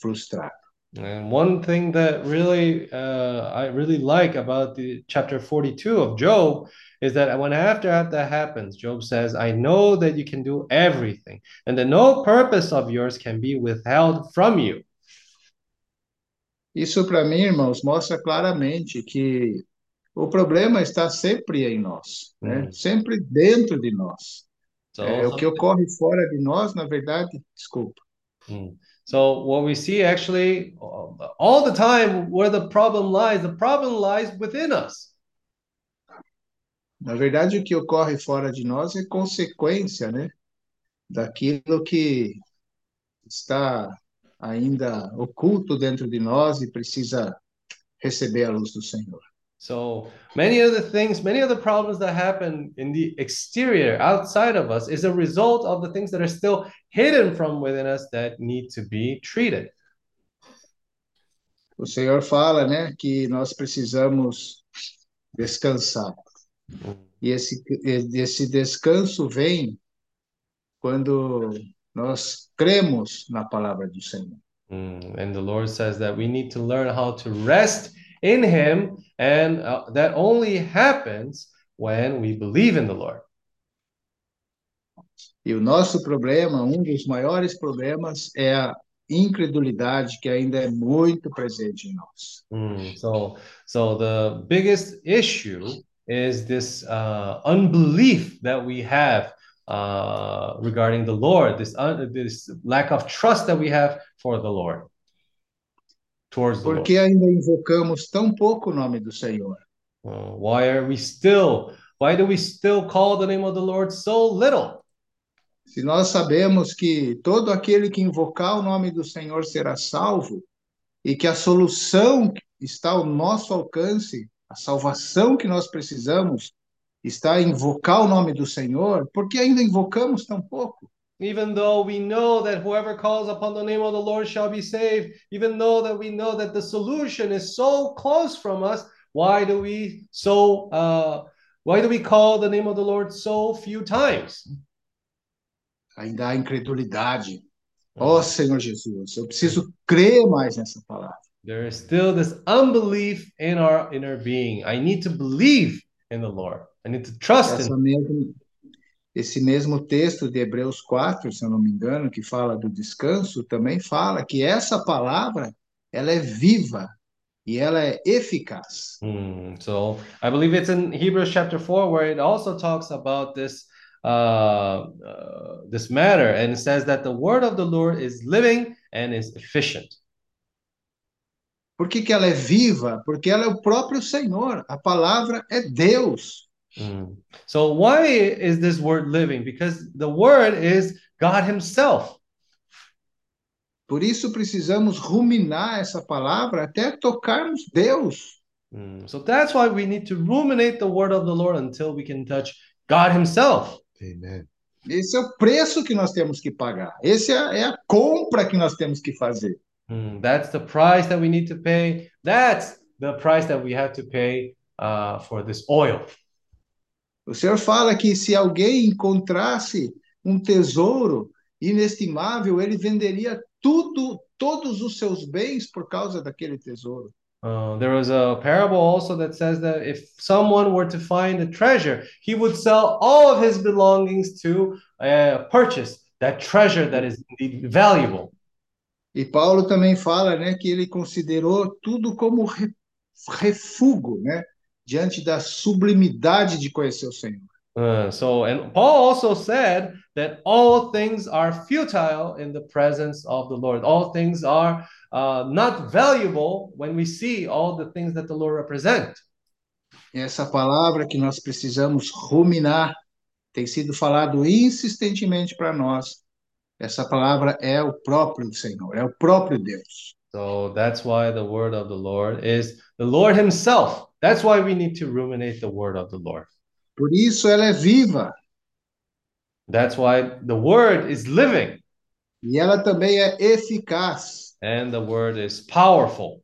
frustrado. And one thing that really uh, I really like about the chapter 42 of Job is that when after that happens, Job says, I know that you can do everything, and that no purpose of yours can be withheld from you. Isso, para mim, irmãos, mostra claramente que o problema está sempre em nós, né? Hum. Sempre dentro de nós. So, É, o que ocorre fora de nós, na verdade, desculpa, Mm. So what we see actually all the time where the problem lies, the problem lies within us. Na verdade, o que ocorre fora de nós é consequência, né, daquilo que está ainda oculto dentro de nós e precisa receber a luz do Senhor. So many of the things, many of the problems that happen in the exterior, outside of us, is a result of the things that are still hidden from within us that need to be treated. O Senhor fala, né, que nós precisamos descansar. E esse, esse descanso vem quando nós cremos na palavra do Senhor. Mm, And the Lord says that we need to learn how to rest in Him, and uh, that only happens when we believe in the Lord. E o nosso problema, um dos maiores problemas, é a incredulidade que ainda é muito presente em nós. Mm, so, so the biggest issue is this uh, unbelief that we have uh, regarding the Lord, this un- this lack of trust that we have for the Lord, towards the Por Lord. ainda invocamos tão pouco o nome do Senhor? Uh, why are we still? Why do we still call the name of the Lord so little? Se nós sabemos que todo aquele que invocar o nome do Senhor será salvo e que a solução está ao nosso alcance, a salvação que nós precisamos está em invocar o nome do Senhor, por que ainda invocamos tão pouco? Even though we know that whoever calls upon the name of the Lord shall be saved, even though that we know that the solution is so close from us, why do we so uh, why do we call the name of the Lord so few times? Ainda há incredulidade. Ó Senhor Jesus, eu preciso crer mais nessa palavra. There is still this unbelief in our inner being. I need to believe in the Lord. I need to trust in Essa mesmo, esse mesmo texto de Hebreus 4, se eu não me engano, que fala do descanso, também fala que essa palavra, ela é viva e ela é eficaz. Hmm, so I believe it's in Hebrews chapter 4 where it also talks about this uh, uh, this matter and it says that the word of the Lord is living and is efficient. Por que, que ela é viva? Porque ela é o próprio Senhor. A palavra é Deus. Hmm. So why is this word living? Because the word is God himself. Por isso precisamos ruminar essa palavra até tocarmos Deus. Hmm. So that's why we need to ruminate the word of the Lord until we can touch God himself. Amen. Esse é o preço que nós temos que pagar. Esse é, é a compra que nós temos que fazer. Hmm, that's the price that we need to pay. That's the price that we have to pay uh, for this oil. O Senhor fala que se alguém encontrasse um tesouro inestimável, ele venderia tudo, todos os seus bens por causa daquele tesouro. Uh, there was a parable also that says that if someone were to find a treasure, he would sell all of his belongings to uh, purchase that treasure that is indeed valuable. E Paulo também fala, né, que ele considerou tudo como re- refúgio, né, diante da sublimidade de conhecer o Senhor. Uh, so, and Paul also said that all things are futile in the presence of the Lord. All things are uh, not valuable when we see all the things that the Lord represent. Essa palavra que nós precisamos ruminar tem sido falado insistentemente para nós. Essa palavra é o próprio Senhor, é o próprio Deus. So that's why the word of the Lord is the Lord Himself. That's why we need to ruminate the word of the Lord. Por isso ela é viva That's why the word is living e ela também é eficaz, and the word is powerful.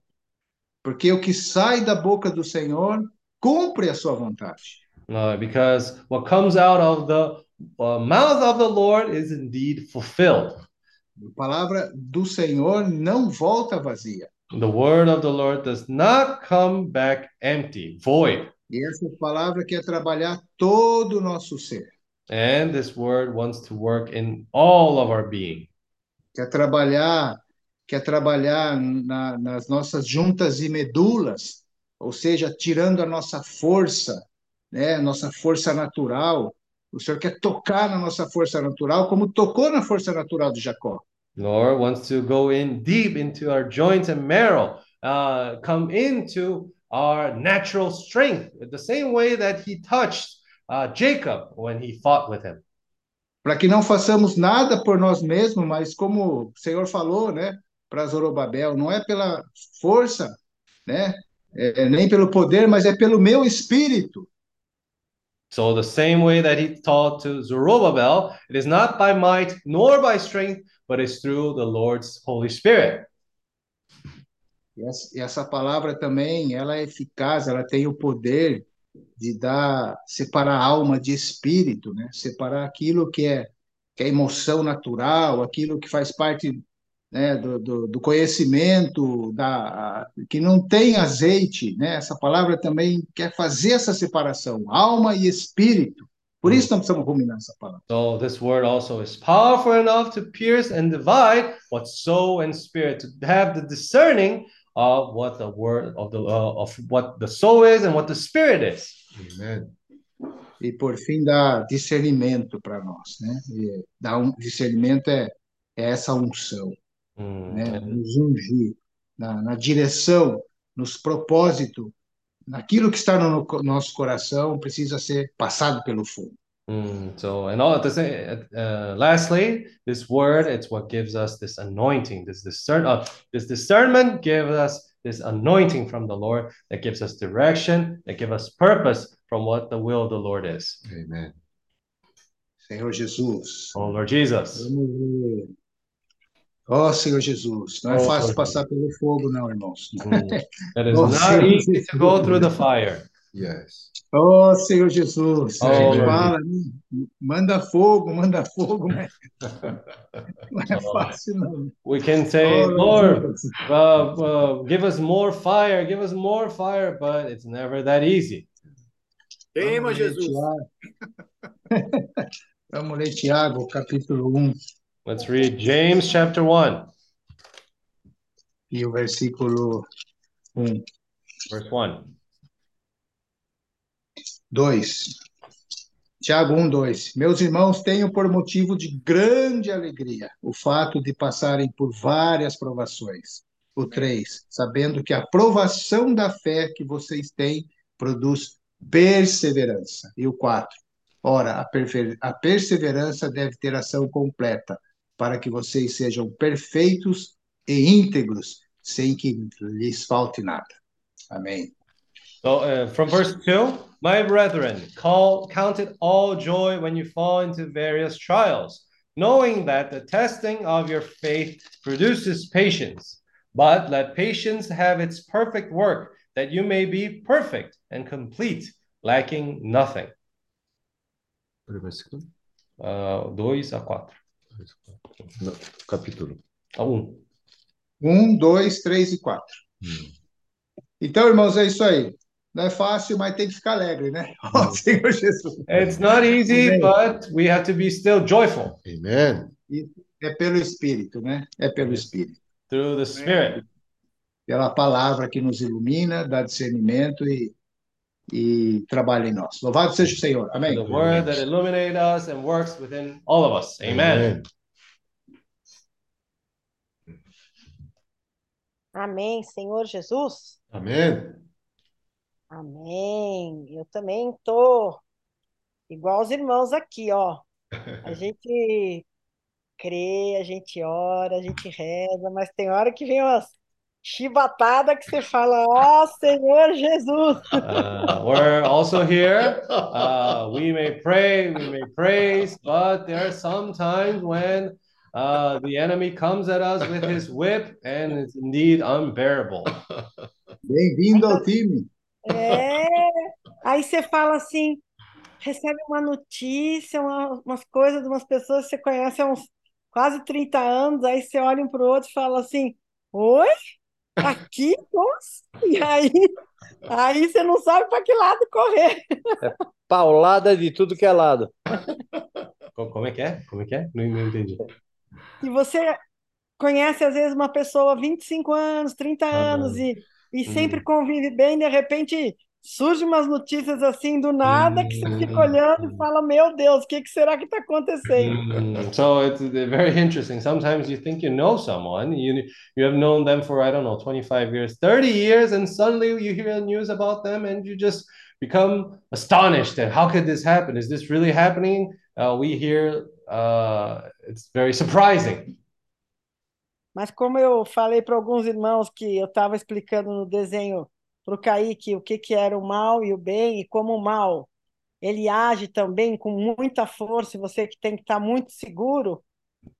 porque o que sai da boca do Senhor cumpre a sua vontade. Uh, because what comes out of the uh, mouth of the Lord is indeed fulfilled. A palavra do Senhor não volta vazia. The word of the Lord does not come back empty, void. E essa palavra quer trabalhar todo o nosso ser, And this word wants to work in all of our being. quer trabalhar, quer trabalhar na- nas nossas juntas e medulas, ou seja, tirando a nossa força, né, nossa força natural. O Senhor quer tocar na nossa força natural, como tocou na força natural de Jacó. Lord wants to go in deep into our joints and marrow, uh, come into our natural strength, the same way that he touched uh, Jacob when he fought with him. para que não façamos nada por nós mesmos, mas como o Senhor falou, né, para Zorobabel, não é pela força, né, é, nem pelo poder, mas é pelo meu espírito. So, the same way that he taught to Zerubbabel, it is not by might nor by strength, but it's through the Lord's Holy Spirit. E essa, palavra também, ela é eficaz, ela tem o poder de dar, separar alma de espírito, né, separar aquilo que é, que é emoção natural, aquilo que faz parte né, do, do, do conhecimento, da, que não tem azeite, né? Essa palavra também quer fazer essa separação, alma e espírito. Por isso nós precisamos ruminar essa palavra. So, this word also is powerful enough to pierce and divide what soul and spirit, to have the discerning of what the word of the uh, of what the soul is and what the spirit is. Amen. E por fim dá discernimento para nós, né? E dar um discernimento é, é essa unção, Né? Nos ungir na, na direção, nos propósitos, naquilo que está no no nosso coração precisa ser passado pelo fogo. mm, so, and all at the same, uh, lastly, this word it's what gives us this anointing, this discern, uh, this discernment gives us this anointing from the Lord that gives us direction, that gives us purpose from what the will of the Lord is. Amen. Senhor Jesus. Oh Lord Jesus. Vamos Ó Senhor Jesus, não é Oh, fácil Lord passar pelo fogo, não, irmãos. Mm, It is Oh, not easy to go through the fire. Yes. Oh, Senhor Jesus, a Oh, gente Lord. fala, né? manda fogo, manda fogo, mas não é fácil não. We can say, Oh, Lord, uh, uh, give us more fire, give us more fire, but it's never that easy. Ler Jesus. Vamos ler Tiago, capítulo 1, Let's read James chapter 1, e o versículo 1, verse 1. 2. Tiago 1, 2. Meus irmãos, tenho por motivo de grande alegria o fato de passarem por várias provações. O 3. Sabendo que a provação da fé que vocês têm produz perseverança. E o 4. Ora, a, perseverança deve ter ação completa, para que vocês sejam perfeitos e íntegros, sem que lhes falte nada. Amém. So uh, from verse 2, my brethren, call, count it all joy when you fall into various trials, knowing that the testing of your faith produces patience. But let patience have its perfect work, that you may be perfect and complete, lacking nothing. O versículo. Uh, 2 a 4. No, capítulo. A 1. 1, 2, 3 e 4. Hum. Então, irmãos, é isso aí. Não é fácil, mas tem que ficar alegre, né? Ó Senhor Jesus. It's not easy, Amen. but we have to be still joyful Amen. É pelo Espírito, né? É pelo Espírito. through the Spirit. Pela palavra que nos ilumina, dá discernimento e, e trabalha em nós. Louvado seja o Senhor. Amém. The word that illuminates us and works within all of us. Amen. Amém, Senhor Jesus. Amém. Amém. Eu também tô igual os irmãos aqui, ó. A gente crê, a gente ora, a gente reza, mas tem hora que vem umas chibatadas que você fala, ó Senhor Jesus. Uh, we're also here. Uh, we may pray, we may praise, but there are some times when uh, the enemy comes at us with his whip and it's indeed unbearable. Bem-vindo ao time. É. Aí você fala assim, recebe uma notícia, uma- umas coisas de umas pessoas que você conhece há uns quase 30 anos, aí você olha um para o outro e fala assim, oi? Aqui? Nossa! E aí, aí você não sabe para que lado correr. Paulada de tudo que é lado. Co- Como é que é? Como é que é? Não, não entendi. E você conhece, às vezes, uma pessoa há 25 anos, 30 anos, e, e sempre convive bem, de repente surgem umas notícias assim do nada que você fica olhando e fala, meu Deus, o que que será que está acontecendo? Mm, so it's very interesting. Sometimes you think you know someone, you you have known them for I don't know 25 years, 30 years, and suddenly you hear news about them and you just become astonished at how could this happen? Is this really happening? Uh, we hear uh, it's very surprising. Mas como eu falei para alguns irmãos que eu estava explicando no desenho para o Kaique o que, que era o mal e o bem, e como o mal ele age também com muita força, e você que tem que estar muito seguro,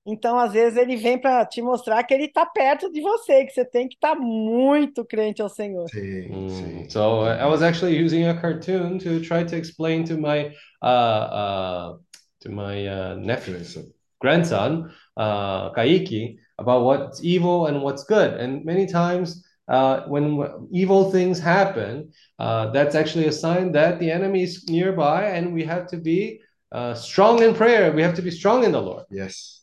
então às vezes ele vem para te mostrar que ele está perto de você, que você tem que estar muito crente ao Senhor. Sim, Mm, sim. so uh, I was actually using a cartoon to try to explain to my uh, uh, to my uh, nephew, Grandson. grandson, uh, Kaiki, about what's evil and what's good. And many times, uh, when evil things happen, uh, that's actually a sign that the enemy is nearby, and we have to be uh, strong in prayer. We have to be strong in the Lord. Yes.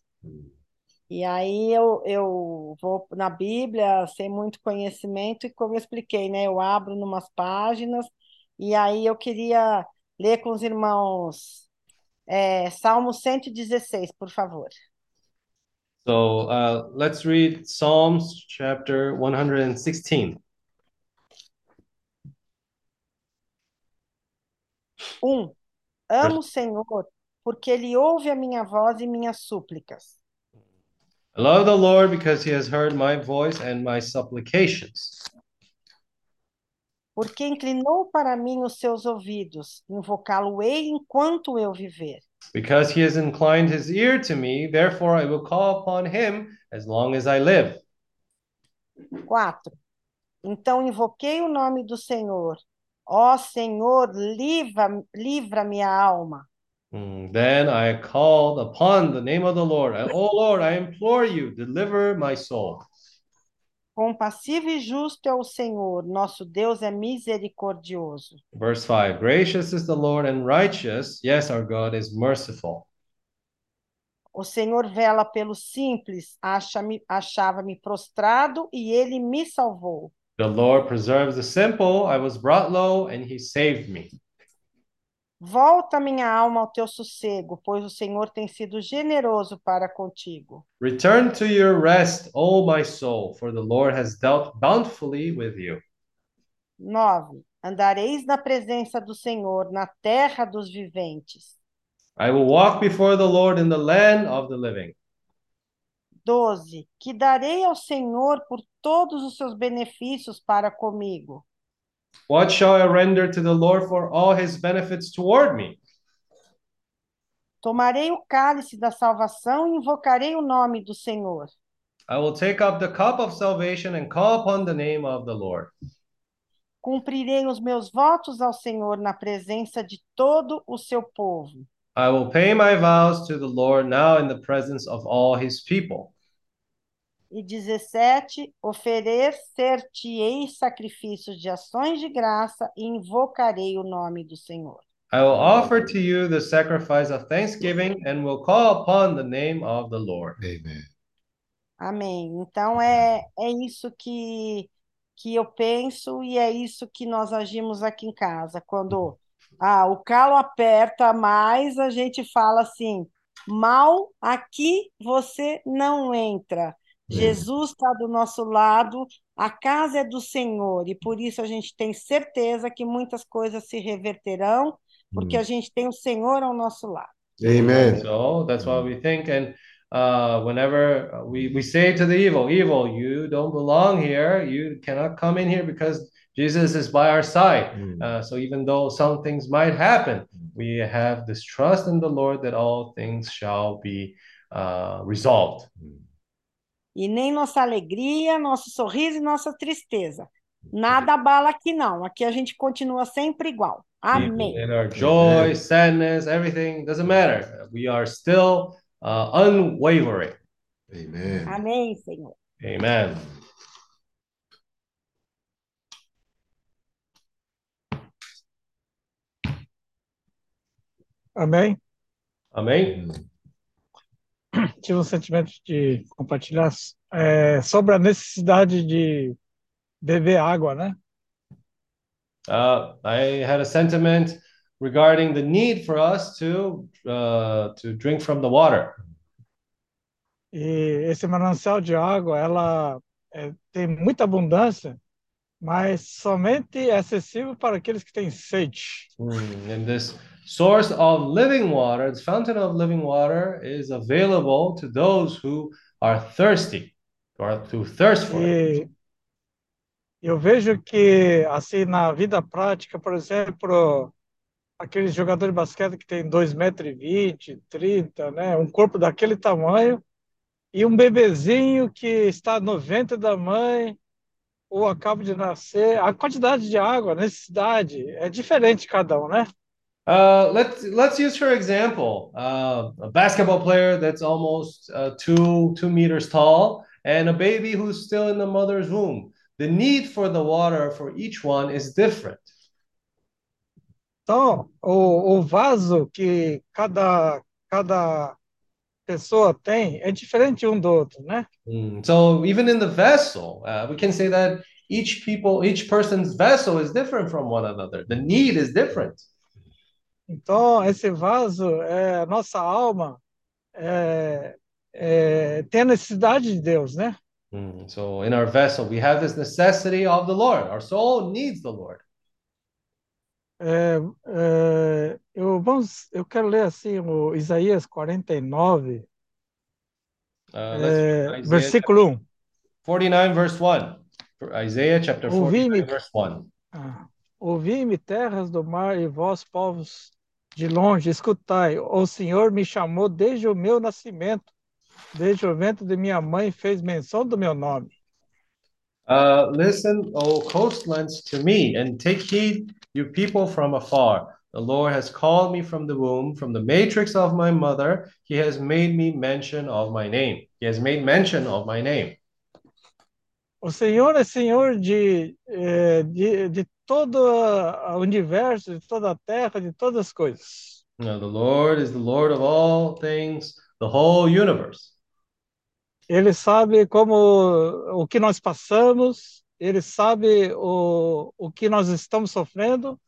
E aí eu, eu vou na Bíblia sem muito conhecimento, e como eu expliquei, né? Eu abro numas páginas, e aí eu queria ler com os irmãos é, Salmo 116, por favor. So uh, let's read Psalms chapter 116. Um, amo o Senhor, porque Ele ouve a minha voz e minhas súplicas. I love the Lord because he has heard my voice and my supplications. Porque inclinou para mim os seus ouvidos, invocá-lo-ei enquanto eu viver. Because he has inclined his ear to me, therefore I will call upon him as long as I live. 4. Então invoquei o nome do Senhor. Ó Senhor, livra, livra minha alma. Mm, Then I called upon the name of the Lord. Oh Lord, I implore you, deliver my soul. Compassivo e justo é o Senhor, nosso Deus é misericordioso. Verse 5 Gracious is the Lord and righteous. Yes, our God is merciful. O Senhor vela pelo simples, achava-me prostrado e ele me salvou. The Lord preserves the simple. I was brought low, and he saved me. Volta minha alma ao teu sossego, pois o Senhor tem sido generoso para contigo. Return to your rest, O my soul, for the Lord has dealt bountifully with you. 9. Andareis na presença do Senhor, na terra dos viventes. I will walk before the Lord in the land of the living. 12. Que darei ao Senhor por todos os seus benefícios para comigo. What shall I render to the Lord for all his benefits toward me? Tomarei o cálice da salvação e invocarei o nome do Senhor. I will take up the cup of salvation and call upon the name of the Lord. Cumprirei os meus votos ao Senhor na presença de todo o seu povo. I will pay my vows to the Lord now in the presence of all his people. E 17, oferecer-te-ei sacrifícios de ações de graça e invocarei o nome do Senhor. I will offer to you the sacrifice of thanksgiving and will call upon the name of the Lord. Amen. Amém. Então é, é isso que, que eu penso e é isso que nós agimos aqui em casa. Quando ah, o calo aperta mais, a gente fala assim: mal aqui você não entra. Jesus está do nosso lado, a casa é do Senhor, e por isso a gente tem certeza que muitas coisas se reverterão, porque a gente tem o Senhor ao nosso lado. Amen. So that's what we think. And uh, whenever we, we say to the evil, evil, you don't belong here. You cannot come in here because Jesus is by our side. Mm. Uh, so even though some things might happen, we have this trust in the Lord that all things shall be uh, resolved. E nem nossa alegria, nosso sorriso e nossa tristeza. Nada abala aqui, não. Aqui a gente continua sempre igual. Amém. In our joy, sadness, everything doesn't matter. We are still uh, unwavering. Amen. Amém, Senhor. Amen. Amém? Amém. Tive um sentimento de compartilhar é, sobre a necessidade de beber água, né? Uh, I had a sentiment regarding the need for us to uh, to drink from the water. E esse manancial de água, ela é, tem muita abundância, mas somente é acessível para aqueles que têm sede. Mm, And this source of living water, this fountain of living water, is available to those who are thirsty, or to thirst for it. E eu vejo que, assim, na vida prática, por exemplo, aqueles jogadores de basquete que tem 2,20 metros, e 20, 30, né? Um corpo daquele tamanho, e um bebezinho que está no ventre da mãe, ou acaba de nascer, a quantidade de água, a necessidade, é diferente cada um, né? Uh, let's let's use for example uh, a basketball player that's almost uh, two two meters tall and a baby who's still in the mother's womb. The need for the water for each one is different. Então, o, o vaso que cada, cada pessoa tem é diferente um do outro, né? Mm, So even in the vessel, uh, we can say that each people, each person's vessel is different from one another. The need is different. Então, esse vaso, é, a nossa alma, é, é, tem a necessidade de Deus, né? Mm, So in our vessel, we have this necessity of the Lord. Our soul needs the Lord. É, é, eu, vamos, eu quero ler assim o Isaías 49, Uh, é, versículo 1. 49, verse 1. For Isaiah chapter 49, Ouvi-me. verse 1. Ah, Ouvi-me, terras do mar, e vós, povos de longe, escutai. O Senhor me chamou desde o meu nascimento, desde o ventre de minha mãe, fez menção do meu nome. Uh, listen, O coastlands, to me, and take heed, You people from afar, the Lord has called me from the womb, from the matrix of my mother. He has made me mention of my name. He has made mention of my name. O Senhor é Senhor de, eh, de, de todo o universo, de toda a terra, de todas as coisas. Now, the Lord is the Lord of all things, the whole universe. Ele sabe como o que nós passamos, ele sabe o, o que nós estamos sofrendo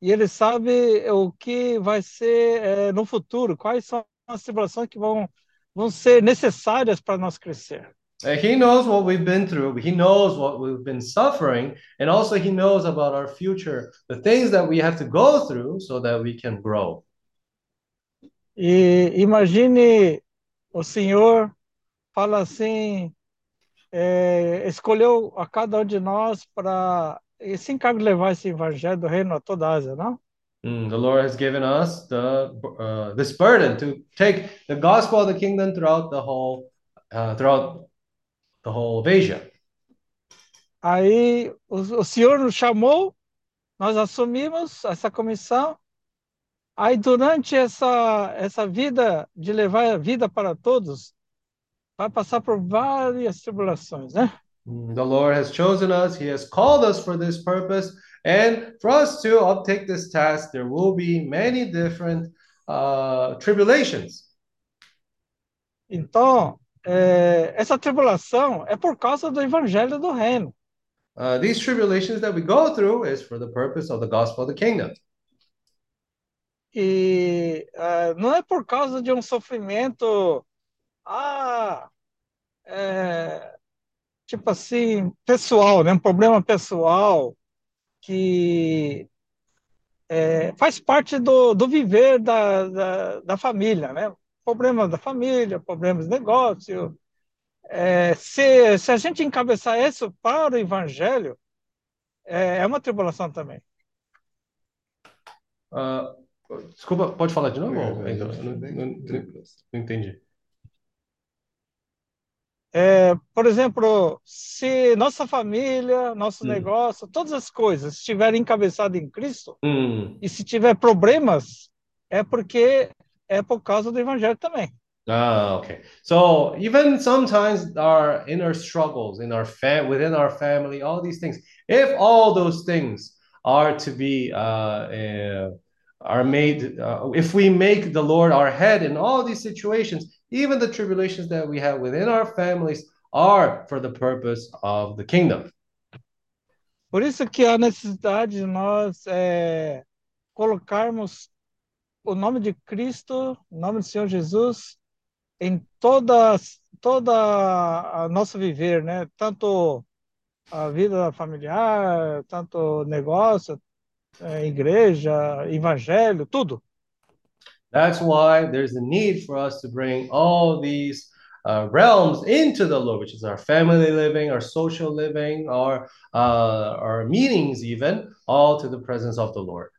e ele sabe o que vai ser eh, no futuro, quais são as tribulações que vão, vão ser necessárias para nós crescer. Uh, he knows what we've been through. He knows what we've been suffering. And also, He knows about our future, the things that we have to go through so that we can grow. E imagine o Senhor fala assim, eh, escolheu a cada um de nós para se encarga de levar esse evangelho do reino a toda a Ásia, não? Mm, the Lord has given us the uh, this burden to take the gospel of the kingdom throughout the whole uh, throughout the whole Asia. Aí o, o Senhor nos chamou, nós assumimos essa comissão. Aí durante essa essa vida de levar a vida para todos, vai passar por várias tribulações, né? Mm, The Lord has chosen us. He has called us for this purpose, and for us to uptake this task, there will be many different uh, tribulations. Então, é, essa tribulação é por causa do evangelho do reino. Uh, these tribulations that we go through is for the purpose of the gospel of the kingdom. E é, não é por causa de um sofrimento, ah, é, tipo assim, pessoal, né? Um problema pessoal que é, faz parte do, do viver da, da, da família, né? Problemas da família, problemas de negócio. É, se, se a gente encabeçar isso para o evangelho, é, é uma tribulação também. Uh, desculpa, pode falar de novo? É, é, eu não, não- entendi. É, por exemplo, se nossa família, nosso Hum. negócio, todas as coisas estiverem encabeçadas em Cristo, Mm. e se tiver problemas, é porque é por causa do evangelho também. Ah, okay. So even sometimes our inner struggles in our fam within our family, all these things, if all those things are to be uh, uh, are made, uh, if we make the Lord our head in all these situations, even the tribulations that we have within our families are for the purpose of the kingdom. Por isso que há necessidade de nós é, colocarmos o nome de Cristo, o nome do Senhor Jesus, em toda, toda a nosso viver, né? Tanto a vida familiar, tanto negócio, é, igreja, evangelho, tudo. That's why there's a need for us to bring all these uh, realms into the Lord, which is our family living, our social living, our uh, our meetings, even all to the presence of the Lord.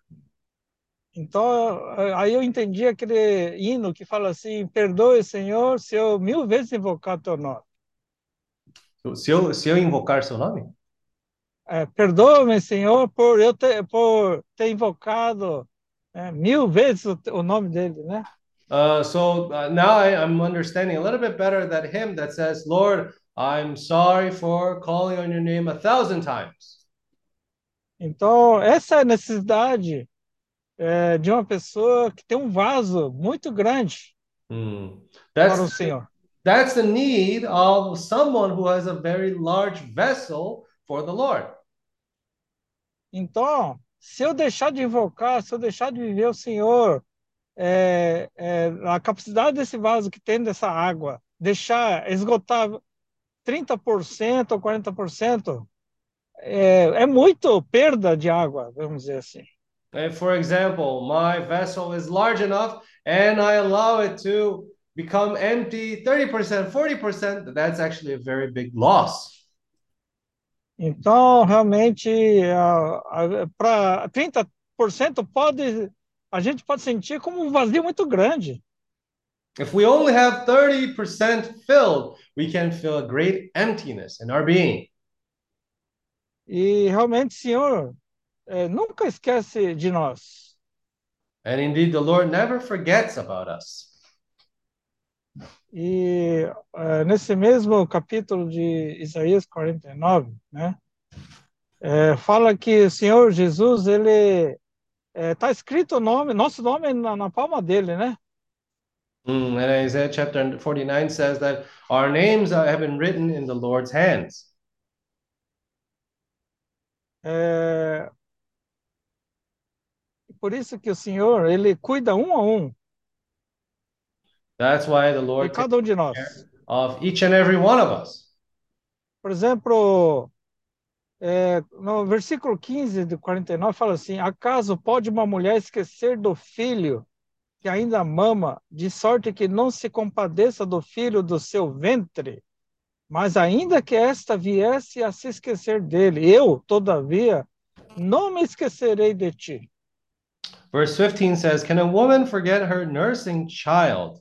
Então, aí eu entendi aquele hino que fala assim: Perdoe, Senhor, se eu mil vezes invocar teu nome. Se eu, se eu invocar seu nome? É, Perdoa-me, Senhor, por eu ter, por ter invocado é, mil vezes o, o nome dele, né? Uh, so uh, now I, I'm understanding a little bit better that hymn that says, Lord, I'm sorry for calling on your name a thousand times. Então, essa é a necessidade é, de uma pessoa que tem um vaso muito grande Hmm. para o That's Senhor. that's the need of someone who has a very large vessel for the Lord. Então, se eu deixar de invocar, se eu deixar de viver o Senhor, é, é, a capacidade desse vaso que tem dessa água, deixar esgotar 30% ou 40%, é, é muito perda de água, vamos dizer assim. For example, my vessel is large enough and I allow it to become empty 30%, 40%, that's actually a very big loss. Então, realmente, para 30% pode, a gente pode sentir como um vazio muito grande. If we only have 30% filled, we can feel a great emptiness in our being. E realmente, Senhor, é, nunca esquece de nós. And indeed, the Lord never forgets about us. E é, nesse mesmo capítulo de Isaías 49, né, é, fala que o Senhor Jesus, ele está escrito o nome, nosso nome na, na palma dele, né? Mm, and Isaiah chapter 49 says that our names have been written in the Lord's hands. É, por isso que o Senhor, ele cuida um a um That's why the de Lord takes cada um de nós. of each and every one of us. Por exemplo, é, no versículo 15 de 49 fala assim: Acaso pode uma mulher esquecer do filho que ainda mama, de sorte que não se compadeça do filho do seu ventre? Mas ainda que esta viesse a se esquecer dele, eu, todavia, não me esquecerei de ti. Verse 15 says, Can a woman forget her nursing child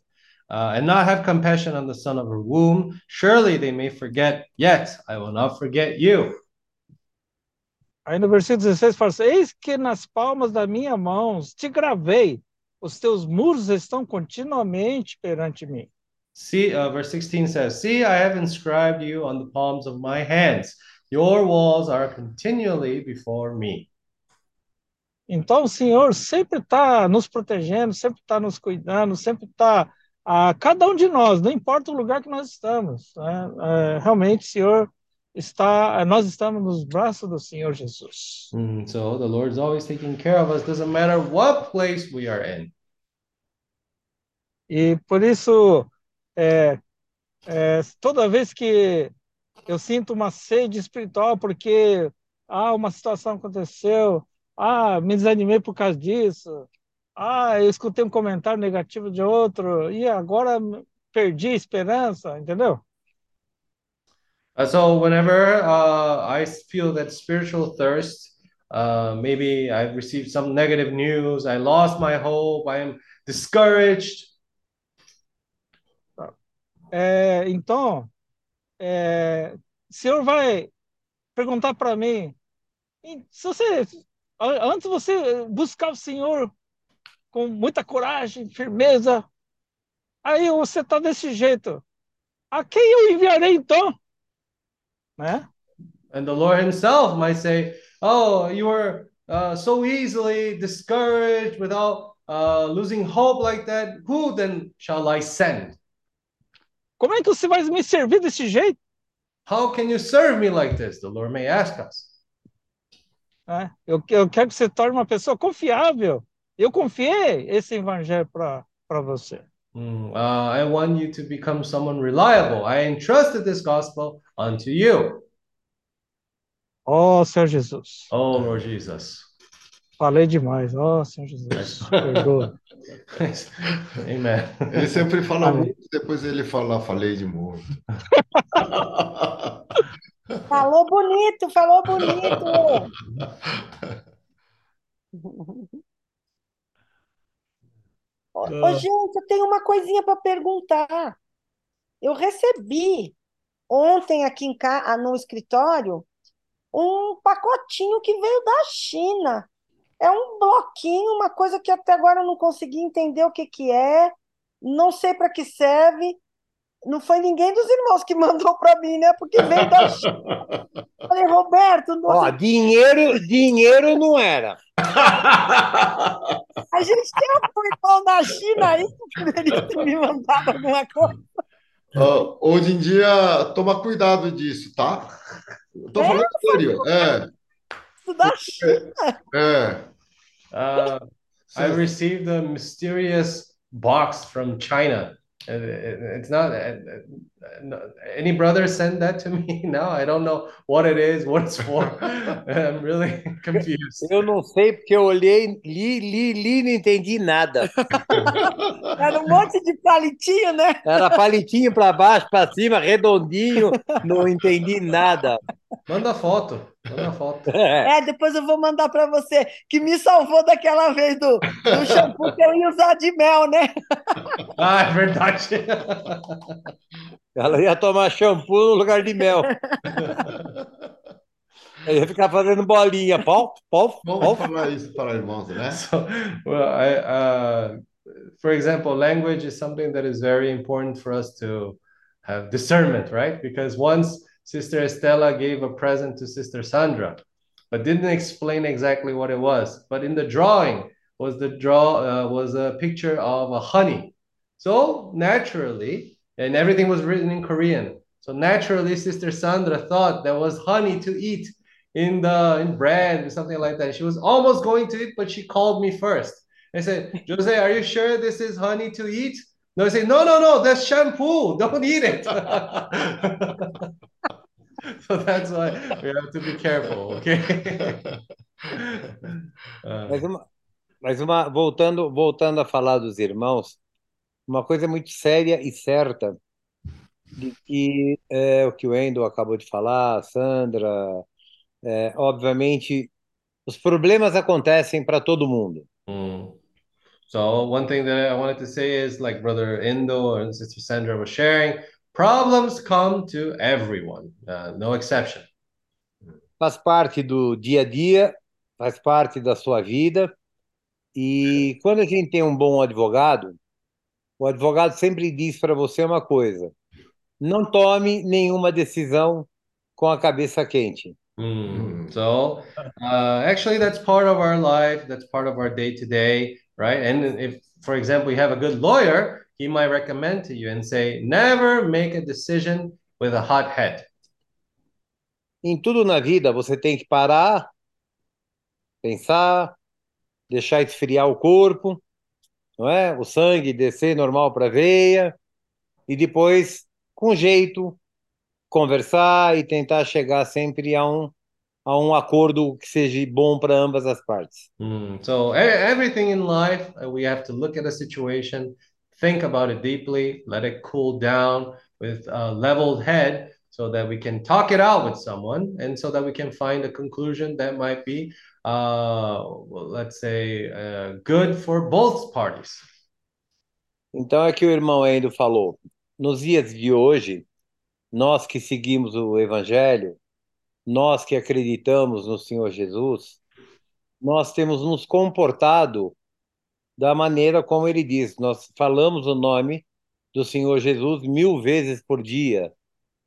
uh, and not have compassion on the son of her womb? Surely they may forget, yet I will not forget you. Aí no versículo 16 fala assim: Eis que nas palmas da minha mão te gravei, os teus muros estão continuamente perante mim. See, uh, verse 16 says, See, I have inscribed you on the palms of my hands. Your walls are continually before me. Então o Senhor sempre está nos protegendo, sempre está nos cuidando, sempre está a cada um de nós, não importa o lugar que nós estamos. né? É, realmente o Senhor está, nós estamos nos braços do Senhor Jesus. Mm, so the Lord's always taking care of us, doesn't matter what place we are in. E por isso, é, é, toda vez que eu sinto uma sede espiritual, porque ah, uma situação aconteceu, ah, me desanimei por causa disso, ah, eu escutei um comentário negativo de outro, e agora perdi a esperança, entendeu? Uh, so whenever uh, I feel that spiritual thirst, uh, maybe I've received some negative news, I lost my hope, I am discouraged. É, então, é, o senhor vai perguntar para mim, "E se você, antes você buscar o Senhor com muita coragem, firmeza, aí você está desse jeito, a quem eu enviarei então? Né? And the Lord Himself might say, Oh, you were uh, so easily discouraged without uh, losing hope like that. Who then shall I send? Como é que você vai me servir desse jeito? How can you serve me like this? The Lord may ask us. Né? Eu, eu quero que você torne uma pessoa confiável. Eu confiei esse evangelho para você. Mm, uh, I want you to become someone reliable. I entrusted this gospel unto you. Ó Senhor Jesus, Oh, Lord Jesus. falei demais. Ó Senhor Jesus, perdoa. Amen. Ele sempre fala Amém. muito, depois ele fala, falei de morto. Falou bonito, falou bonito. Ô, gente, eu tenho uma coisinha para perguntar. Eu recebi ontem aqui em ca... ah, no escritório um pacotinho que veio da China. É um bloquinho, uma coisa que até agora eu não consegui entender o que que é. Não sei para que serve. Não foi ninguém dos irmãos que mandou para mim, né? Porque veio da China. Falei, Roberto, Ó, nossa, dinheiro, dinheiro não era. a gente tem um irmão na China aí que poderia ter me mandado alguma coisa. Ó, hoje em dia, toma cuidado disso, tá? Eu tô É, falando sério. É, Isso da China. é. Uh, I received a mysterious box from China. Uh, it- It's not uh, uh, any brother sent that to me now. I don't know what it is, what it's for. I'm really confused. Eu não sei porque eu olhei, li, li, li, não entendi nada. Era um monte de palitinho, né? Era palitinho para baixo, para cima, redondinho, não entendi nada. Manda foto, manda foto. É, depois eu vou mandar para você, que me salvou daquela vez do, do shampoo que eu ia usar de mel, né? Ah, é verdade. Ela ia tomar shampoo no lugar de mel. Ele ia ficar fazendo bolinha, pau, pau, Vamos pau. falar isso para irmãos, né? So, well, I, uh, for example, language is something that is very important for us to have discernment, right? Because once Sister Estela gave a present to Sister Sandra, but didn't explain exactly what it was. But in the drawing was the draw uh, was a picture of a honey. So naturally, and everything was written in Korean. So naturally, Sister Sandra thought there was honey to eat in the in bread or something like that. She was almost going to eat, but she called me first. I said, Jose, are you sure this is honey to eat? No, I say, no, no, no, that's shampoo. Don't eat it. so that's why we have to be careful, okay? Uh, Mas uma, mas uma voltando, voltando a falar dos irmãos, uma coisa muito séria e certa de que é o que o Endo acabou de falar, a Sandra, é, obviamente os problemas acontecem para todo mundo. mm. So one thing that I wanted to say is like Brother Indo and Sister Sandra was sharing, problems come to everyone, uh, no exception. Faz parte do dia a dia, faz parte da sua vida. E quando a gente tem um bom advogado, o advogado sempre diz para você uma coisa: não tome nenhuma decisão com a cabeça quente. Mm. So uh, actually, that's part of our life. That's part of our day to day, right? And if, for example, you have a good lawyer, he might recommend to you and say, never make a decision with a hot head. Em tudo na vida, você tem que parar, pensar, deixar esfriar o corpo, não é? O sangue descer normal para a veia e depois, com jeito, conversar e tentar chegar sempre a um a um acordo que seja bom para ambas as partes. Mm. So everything in life, uh, we have to look at a situation, think about it deeply, let it cool down with a leveled head so that we can talk it out with someone and so that we can find a conclusion that might be, uh, well, let's say, uh, good for both parties. Então é que o irmão Endo falou. Nos dias de hoje, nós que seguimos o Evangelho, nós que acreditamos no Senhor Jesus, nós temos nos comportado da maneira como ele diz. Nós falamos o nome do Senhor Jesus mil vezes por dia,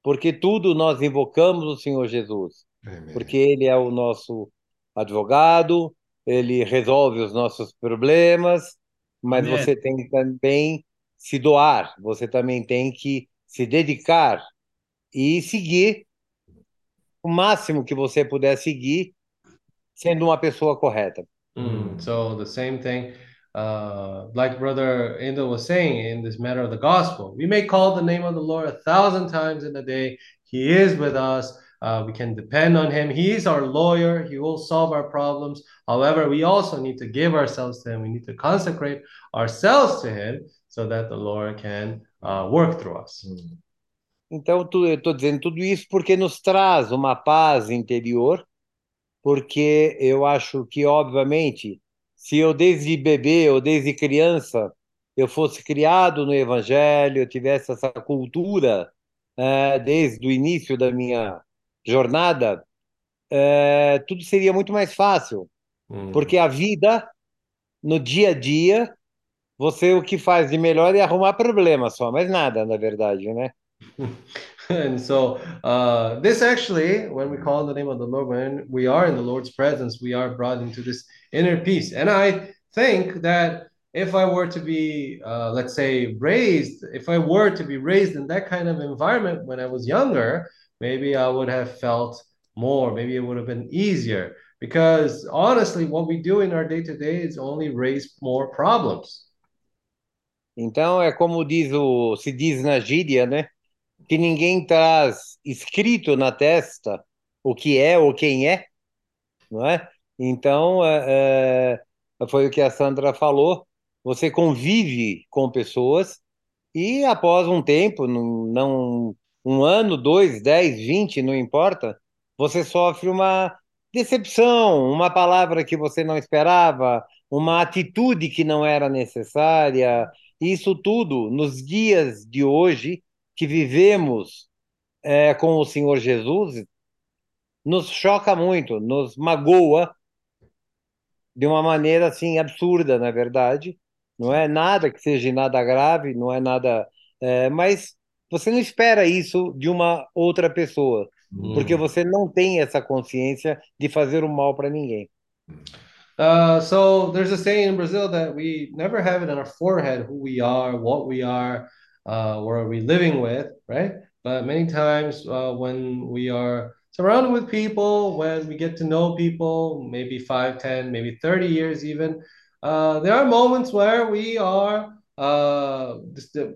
porque tudo nós invocamos o Senhor Jesus, Amém. porque ele é o nosso advogado, ele resolve os nossos problemas, mas Amém. você tem que também se doar, você também tem que se dedicar e seguir o máximo que você puder seguir, sendo uma pessoa correta. Mm, so the same thing, uh, like Brother Indo was saying in this matter of the gospel, we may call the name of the Lord a thousand times in a day. He is with us. Uh, we can depend on Him. He is our lawyer. He will solve our problems. However, we also need to give ourselves to Him. We need to consecrate ourselves to Him so that the Lord can uh, work through us. Então, eu estou dizendo tudo isso porque nos traz uma paz interior, porque eu acho que, obviamente, se eu desde bebê ou desde criança eu fosse criado no Evangelho, eu tivesse essa cultura eh, desde o início da minha jornada, eh, tudo seria muito mais fácil, Mm. porque a vida, no dia a dia, você o que faz de melhor é arrumar problema só, mais nada, na verdade, né? And so, uh, this actually, when we call on the name of the Lord, when we are in the Lord's presence, we are brought into this inner peace. And I think that if I were to be, uh, let's say, raised, if I were to be raised in that kind of environment when I was younger, maybe I would have felt more. Maybe it would have been easier. Because honestly, what we do in our day to day is only raise more problems. Então é como diz o, se diz na gíria, né? Que ninguém traz escrito na testa o que é ou quem é, não é? Então é, é, foi o que a Sandra falou. Você convive com pessoas e após um tempo, não, um ano, dois, dez, vinte, não importa, você sofre uma decepção, uma palavra que você não esperava, uma atitude que não era necessária. Isso tudo nos dias de hoje que vivemos é, com o Senhor Jesus, nos choca muito, nos magoa de uma maneira assim absurda, na verdade. Não é nada que seja nada grave, não é nada, é, mas você não espera isso de uma outra pessoa, porque você não tem essa consciência de fazer o mal para ninguém. Uh, so there's a saying in Brazil that we never have it on our forehead who we are, what we are, uh, where are we living with, right? But many times uh, when we are surrounded with people, when we get to know people, maybe 5, 10, maybe 30 years even, uh, there are moments where we are, uh,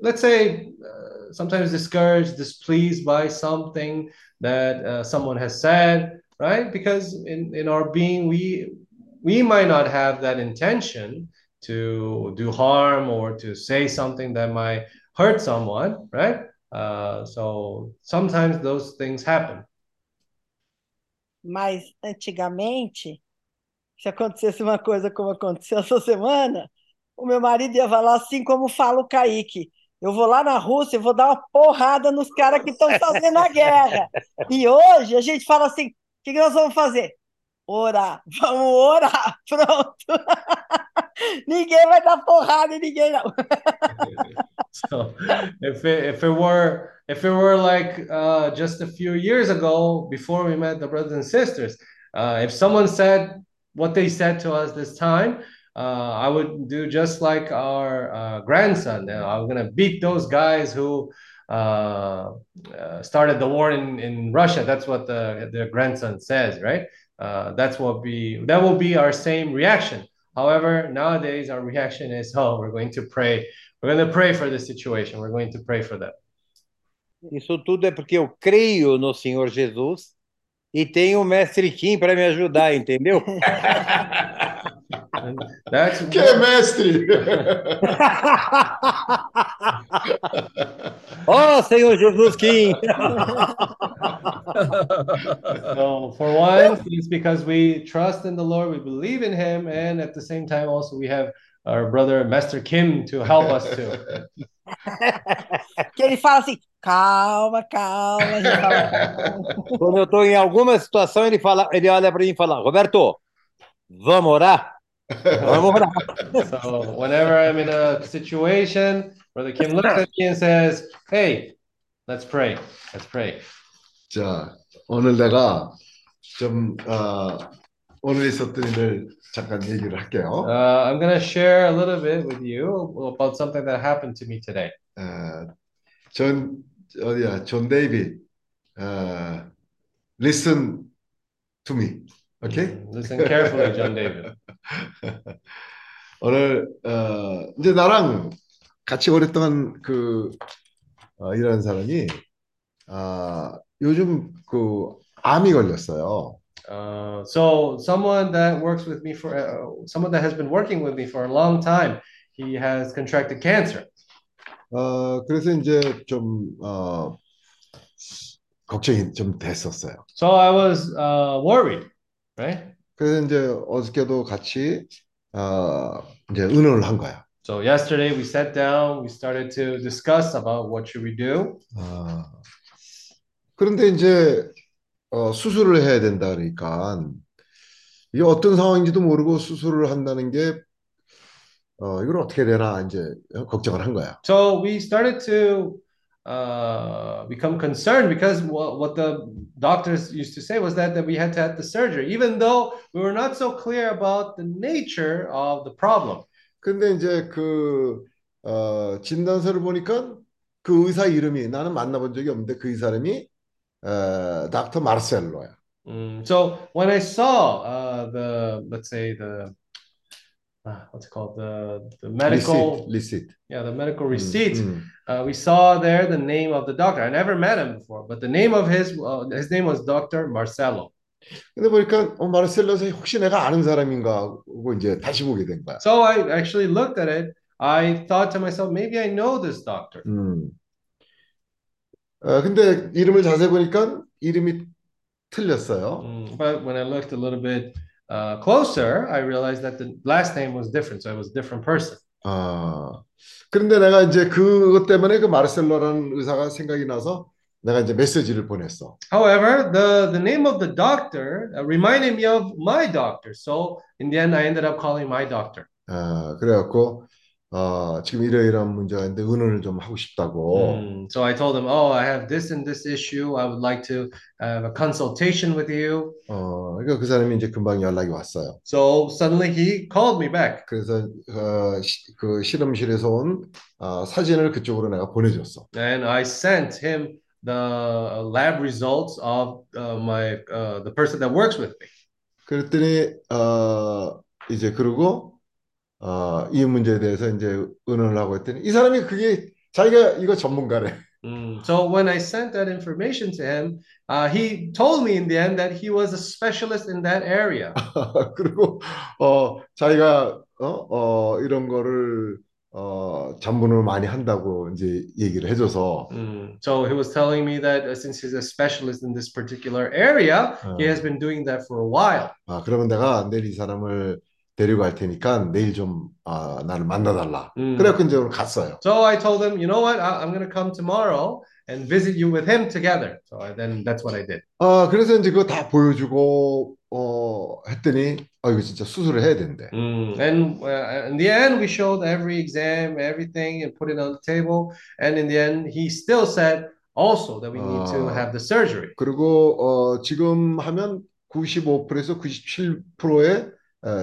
let's say, uh, sometimes discouraged, displeased by something that uh, someone has said, right? Because in, in our being, we we might not have that intention to do harm or to say something that might hurt someone, right? Uh, so sometimes those things happen. Mas antigamente, se acontecesse uma coisa como aconteceu essa semana, o meu marido ia falar assim como fala o Kaique. Eu vou lá na Rússia e vou dar uma porrada nos caras que estão fazendo a guerra. E hoje a gente fala assim: o que que nós vamos fazer? Orar. Vamos orar. Pronto. ninguém vai dar porrada em ninguém, não. So if it, if it were if it were like uh, just a few years ago before we met the brothers and sisters, uh, if someone said what they said to us this time, uh, I would do just like our uh, grandson. I'm gonna beat those guys who uh, uh, started the war in, in Russia. That's what the the grandson says, right? Uh, that's what be that will be our same reaction. However, nowadays our reaction is, oh, we're going to pray. We're going to pray for the situation. We're going to pray for them. Isso tudo é porque eu creio no Senhor Jesus e tenho o Mestre Kim para me ajudar, entendeu? That's Que é mestre! Ó Senhor Jesus Kim! so for one, it's because we trust in the Lord, we believe in Him, and at the same time, also we have our brother Master Kim to help us too. Que ele fala assim: calma, calma. Quando eu estou em alguma situação, ele fala, ele olha para mim e fala: Roberto, vamos orar? Vamos orar. So whenever I'm in a situation, Brother Kim looks at me and says, "Hey, let's pray. Let's pray." 자, 오늘 내가 좀, 어, 오늘 있었던 일을 잠깐 얘기를 할게요. Uh, I'm gonna share a little bit with you about something that happened to me today. 어, 존, 어디야, 존 데이빗, 어, listen to me, Okay? Mm, Listen carefully, John David. 오늘, 어, 이제 나랑 같이 오랫동안 그, 어, 일하는 사람이, 아, 요즘 그, 암이 걸렸어요. Uh, so someone that works with me for uh, someone that has been working with me for a long time, he has contracted cancer. 어, 그래서 이제 좀, 어, 걱정이 좀 됐었어요. So I was uh, worried, right? 그래서 이제 어저께도 같이, 어, 이제 의논을 한 거야. So yesterday we sat down, we started to discuss about what should we do. 어, 그런데 이제, 어, 수술을 해야 된다 그러니까, 이게 어떤 상황인지도 모르고 수술을 한다는 게, 어, 이걸 어떻게 되나 이제 걱정을 한 거야. So we started to uh, become concerned because what, what the doctors used to say was that, that we had to have the surgery, even though we were not so clear about the nature of the problem. 근데 이제 그, 어, 진단서를 보니까 그 의사 이름이 나는 만나본 적이 없는데 그 의사 이름이, 어, 닥터 마르셀로야. Mm, so when I saw uh, the, let's say the, uh, what's it called, the the medical, 리시트, 리시트. yeah, the medical 음, receipt. 음. Uh, we saw there the name of the doctor. I never met him before, but the name of his uh, his name was Dr. Marcelo. 근데 보니까 어, 마르셀로에서 혹시 내가 아는 사람인가 하고 이제 다시 보게 된 거야. So I actually looked at it. I thought to myself, maybe I know this doctor. 음. 어, 근데 이름을 자세히 보니까 이름이 틀렸어요. Mm, but when I looked a little bit uh, closer, I realized that the last name was different. So it was a different person. 아, 그런데 내가 이제 그것 때문에 그 마르셀로라는 의사가 생각이 나서 내가 이제 메시지를 보냈어. However, the, the name of the doctor uh, reminded me of my doctor. So in the end, I ended up calling my doctor. 어, 그래갖고 어, 지금 이러이러한 문제가 있는데 의논을 좀 하고 싶다고. Mm, So I told him, oh, I have this and this issue. I would like to have a consultation with you. 어, 그러니까 그 사람이 이제 금방 연락이 왔어요. So suddenly he called me back. 그래서 어, 시- 그 실험실에서 온 어, 사진을 그쪽으로 내가 보내줬어. And I sent him the lab results of uh, my uh, the person that works with me. 그랬더니 어, 이제 그러고 어, 이 문제에 대해서 이제 의논을 하고 했더니 이 사람이 그게 자기가 이거 전문가래. Mm. So when I sent that information to him, uh, he told me in the end that he was a specialist in that area. 그리고 어 자기가 어, 어 이런 거를 어 전문을 많이 한다고 이제 얘기를 해줘서 Mm. So he was telling me that uh, since he's a specialist in this particular area, he 어, has been doing that for a while. 아 그러면 내가 내일 이 사람을 데리고 갈 테니까 내일 좀 아, 나를 만나달라. 음. 그래갖고 이제 오늘 갔어요. So I told him, you know what, I, I'm going to come tomorrow and visit you with him together. So I, then that's what I did. 아 그래서 이제 그거 다 보여주고 어 했더니 아 이거 진짜 수술을 해야 된대. Mm. And uh, in the end, we showed every exam, everything, and put it on the table. And in the end, he still said also that we need to 아. have the surgery. 그리고 어 지금 하면 95%에서 97%의 어,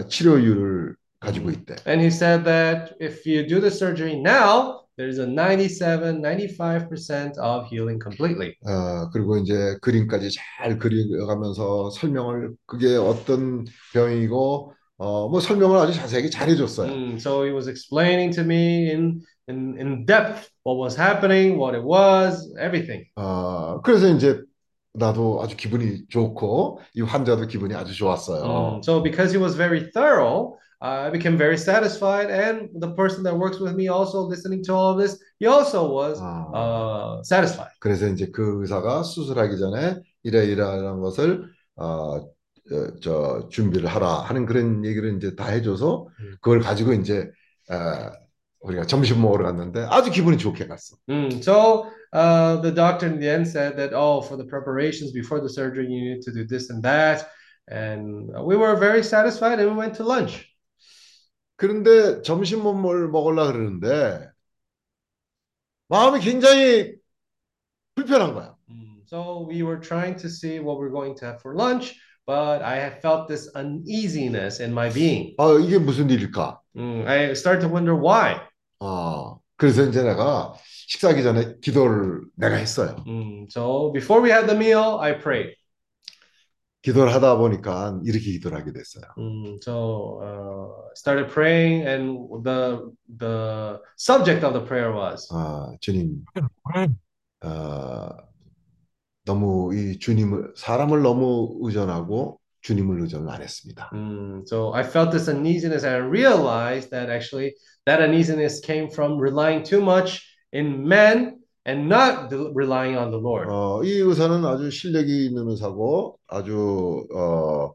치료율을 가지고 있대. And he said that if you do the surgery now, there's a 97, 95% of healing completely. 어, 그리고 이제 그림까지 잘 그려가면서 설명을 그게 어떤 병이고 어, 뭐 설명을 아주 자세하게 잘 해 줬어요. Mm, so he was explaining to me in, in, in depth what was happening, what it was, everything. 어, 그래서 이제 나도 아주 기분이 좋고 이 환자도 기분이 아주 좋았어요. Mm, So because he was very thorough, uh, I became very satisfied. And the person that works with me also listening to all of this, he also was 어, uh, satisfied. 그래서 이제 그 의사가 수술하기 전에 이래 이러한 것을 어, 어, 저 준비를 하라 하는 그런 얘기를 이제 다 해줘서 음. 그걸 가지고 이제 어, 우리가 점심 먹으러 갔는데 아주 기분이 좋게 갔어. Mm, So uh, the doctor in the end said that, oh, for the preparations before the surgery, you need to do this and that. And we were very satisfied and we went to lunch. 그런데 점심 뭘 먹으려 그러는데 마음이 굉장히 불편한 거야. Mm, So we were trying to see what we're going to have for lunch, but I had felt this uneasiness in my being. 아, 이게 무슨 일일까? Mm, I started to wonder why. 아, 그래서 이제 내가 식사하기 전에 기도를 내가 했어요. Mm, So before we had the meal, I prayed. 기도를 하다 보니까 이렇게 기도를 하게 됐어요. Mm, So uh, started praying, and the the subject of the prayer was. 아, 주님, 어, 너무 이 주님을 사람을 너무 의존하고 주님을 의존을 안 했습니다. Mm, so I felt this uneasiness and I realized that actually that uneasiness came from relying too much in men and not relying on the Lord. 어, 이 의사는 아주 실력이 있는 의사고 아주 어,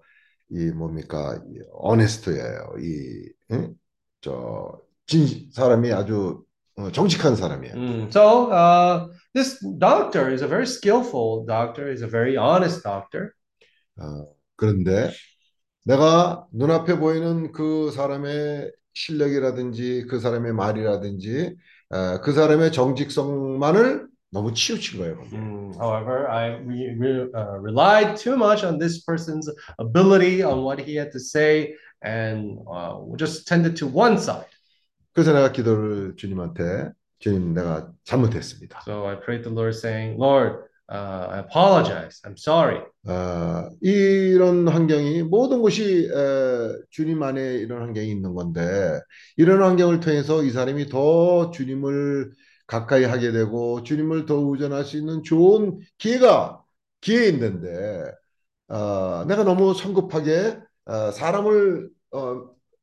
이 뭡니까? 이 어네스트예요. 이 응? 저 진, 사람이 아주 어, 정직한 사람이에요. Mm, so uh, this doctor is a very skillful doctor, is a very honest doctor. 어, 그런데 내가 눈앞에 보이는 그 사람의 실력이라든지 그 사람의 말이라든지 어, 그 사람의 정직성만을 너무 치우친 거예요. Mm, however, I re, re, uh, relied too much on this person's ability, on what he had to say, and uh, just tended to one side. 그래서 내가 기도를 주님한테 주님 내가 잘못했습니다. So I prayed the Lord, saying, Lord, uh, I apologize. I'm sorry. 어, 이런 환경이 모든 것이 에, 주님 안에 이런 환경이 있는 건데 이런 환경을 통해서 이 사람이 더 주님을 가까이 하게 되고 주님을 더 의존할 수 있는 좋은 기회가 기회 있는데 어, 내가 너무 성급하게 어, 사람을 어,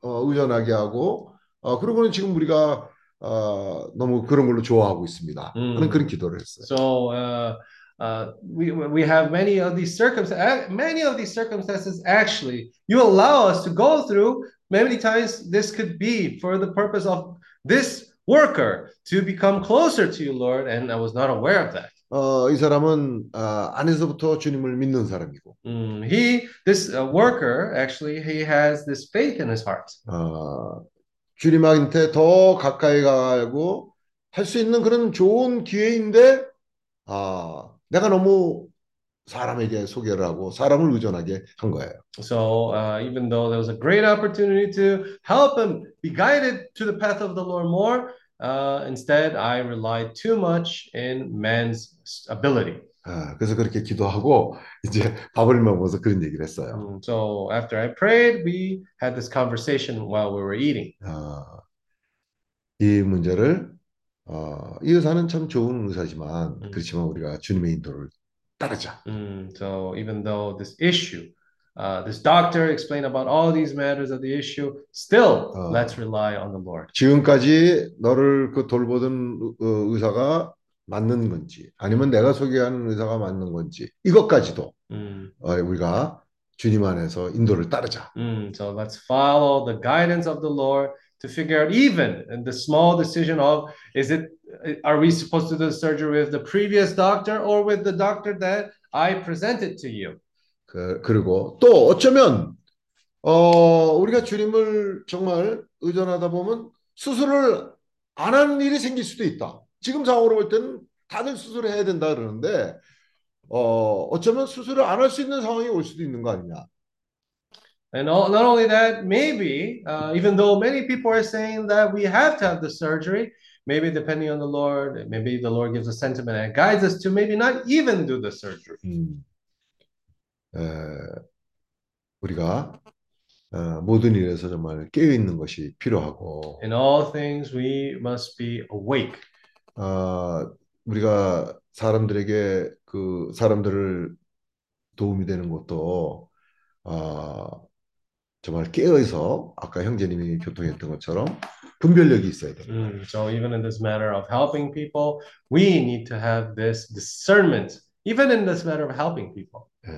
어, 의존하게 하고 어, 그러고는 지금 우리가 어, 너무 그런 걸로 좋아하고 있습니다. 음. 하는 그런 기도를 했어요. So uh, uh, we we have many of these circumstances. Many of these circumstances, actually, you allow us to go through. Many times, this could be for the purpose of this worker to become closer to you, Lord. And I was not aware of that. 어, 이 사람은 아, 안에서부터 주님을 믿는 사람이고 Mm, he, this uh, worker, actually, he has this faith in his heart. 어, 주님한테 더 가까이 가고 할 수 있는 그런 좋은 기회인데 아, 내가 너무 사람에게 소개를 하고 사람을 의존하게 한 거예요. So uh, even though there was a great opportunity to help him be guided to the path of the Lord more, uh, instead I relied too much in man's ability. 아, 그래서 그렇게 기도하고 이제 밥을 먹어서 그런 얘기를 했어요. Mm, So after I prayed, we had this conversation while we were eating. 어, 이 문제를 어, 이 의사는 참 좋은 의사지만 음. 그렇지만 우리가 주님의 인도를 따르자. Mm, so even though this issue, uh, this doctor explained about all these matters of the issue, still Uh. let's rely on the Lord. 지금까지 너를 그 돌보던 의- 어, 의사가 맞는 건지 아니면 내가 소개하는 의사가 맞는 건지 이것까지도 Mm, 어, 우리가 주님 안에서 인도를 따르자. mm, so let's follow the guidance of the Lord to figure out even in the small decision of is it are we supposed to do the surgery with the previous doctor or with the doctor that I presented to you? 그, 그리고 또 어쩌면 어, 우리가 주님을 정말 의존하다 보면 수술을 안 하는 일이 생길 수도 있다. 지금 상황으로 볼 때는 다들 수술을 해야 된다 그러는데 어, 어쩌면 수술을 안 할 수 있는 상황이 올 수도 있는 거 아니냐. And all, not only that, maybe, uh, even though many people are saying that we have to have the surgery, maybe depending on the Lord, maybe the Lord gives a sentiment and guides us to maybe not even do the surgery. 음, 에, 우리가 어, 모든 일에서 정말 깨어 있는 것이 필요하고 In all things, we must be awake. 어, 우리가 사람들에게 그 사람들을 도움이 되는 것도 어, 정말 깨어서 아까 형제님이 교통했던 것처럼 분별력이 있어야 돼요. Mm, so even in this matter of helping people, we need to have this discernment, even in this matter of helping people. 예.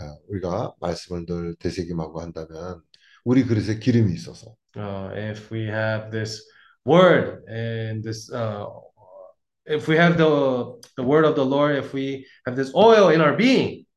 어, 우리가 말씀을 늘 되새김하고 한다면 우리 그릇에 기름이 있어서 Uh, if we have this word and this, uh, if we have the the word of the Lord, if we have this oil in our being, 어,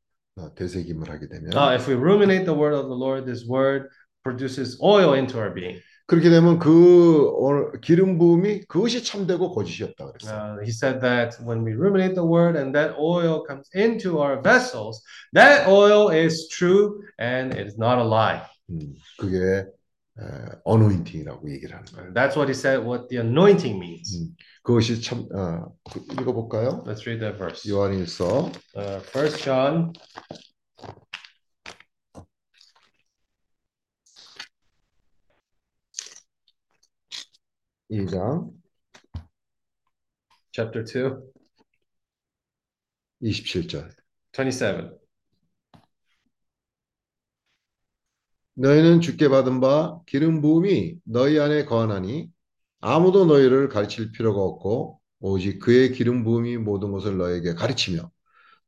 되새김을 하게 되면 uh, if we ruminate the word of the Lord, this word produces oil into our being. 그렇게 되면 그 어, 기름 부음이 그것이 참되고 거짓이 없다 그랬어요. Uh, he said that when we ruminate the word and that oil comes into our vessels, that oil is true and it is not a lie. 음, 그게 어노인팅이라고 얘기를 하는 거예요. And that's what he said, what the anointing means. 음, 그것이 참 어, 그- 읽어볼까요? Let's read that verse. 요한일서 Uh, First John 2장 chapter 2, 27절. 27. 너희는 주께 받은 바 기름 부음이 너희 안에 거하나니 아무도 너희를 가르칠 필요가 없고 오직 그의 기름 부음이 모든 것을 너에게 가르치며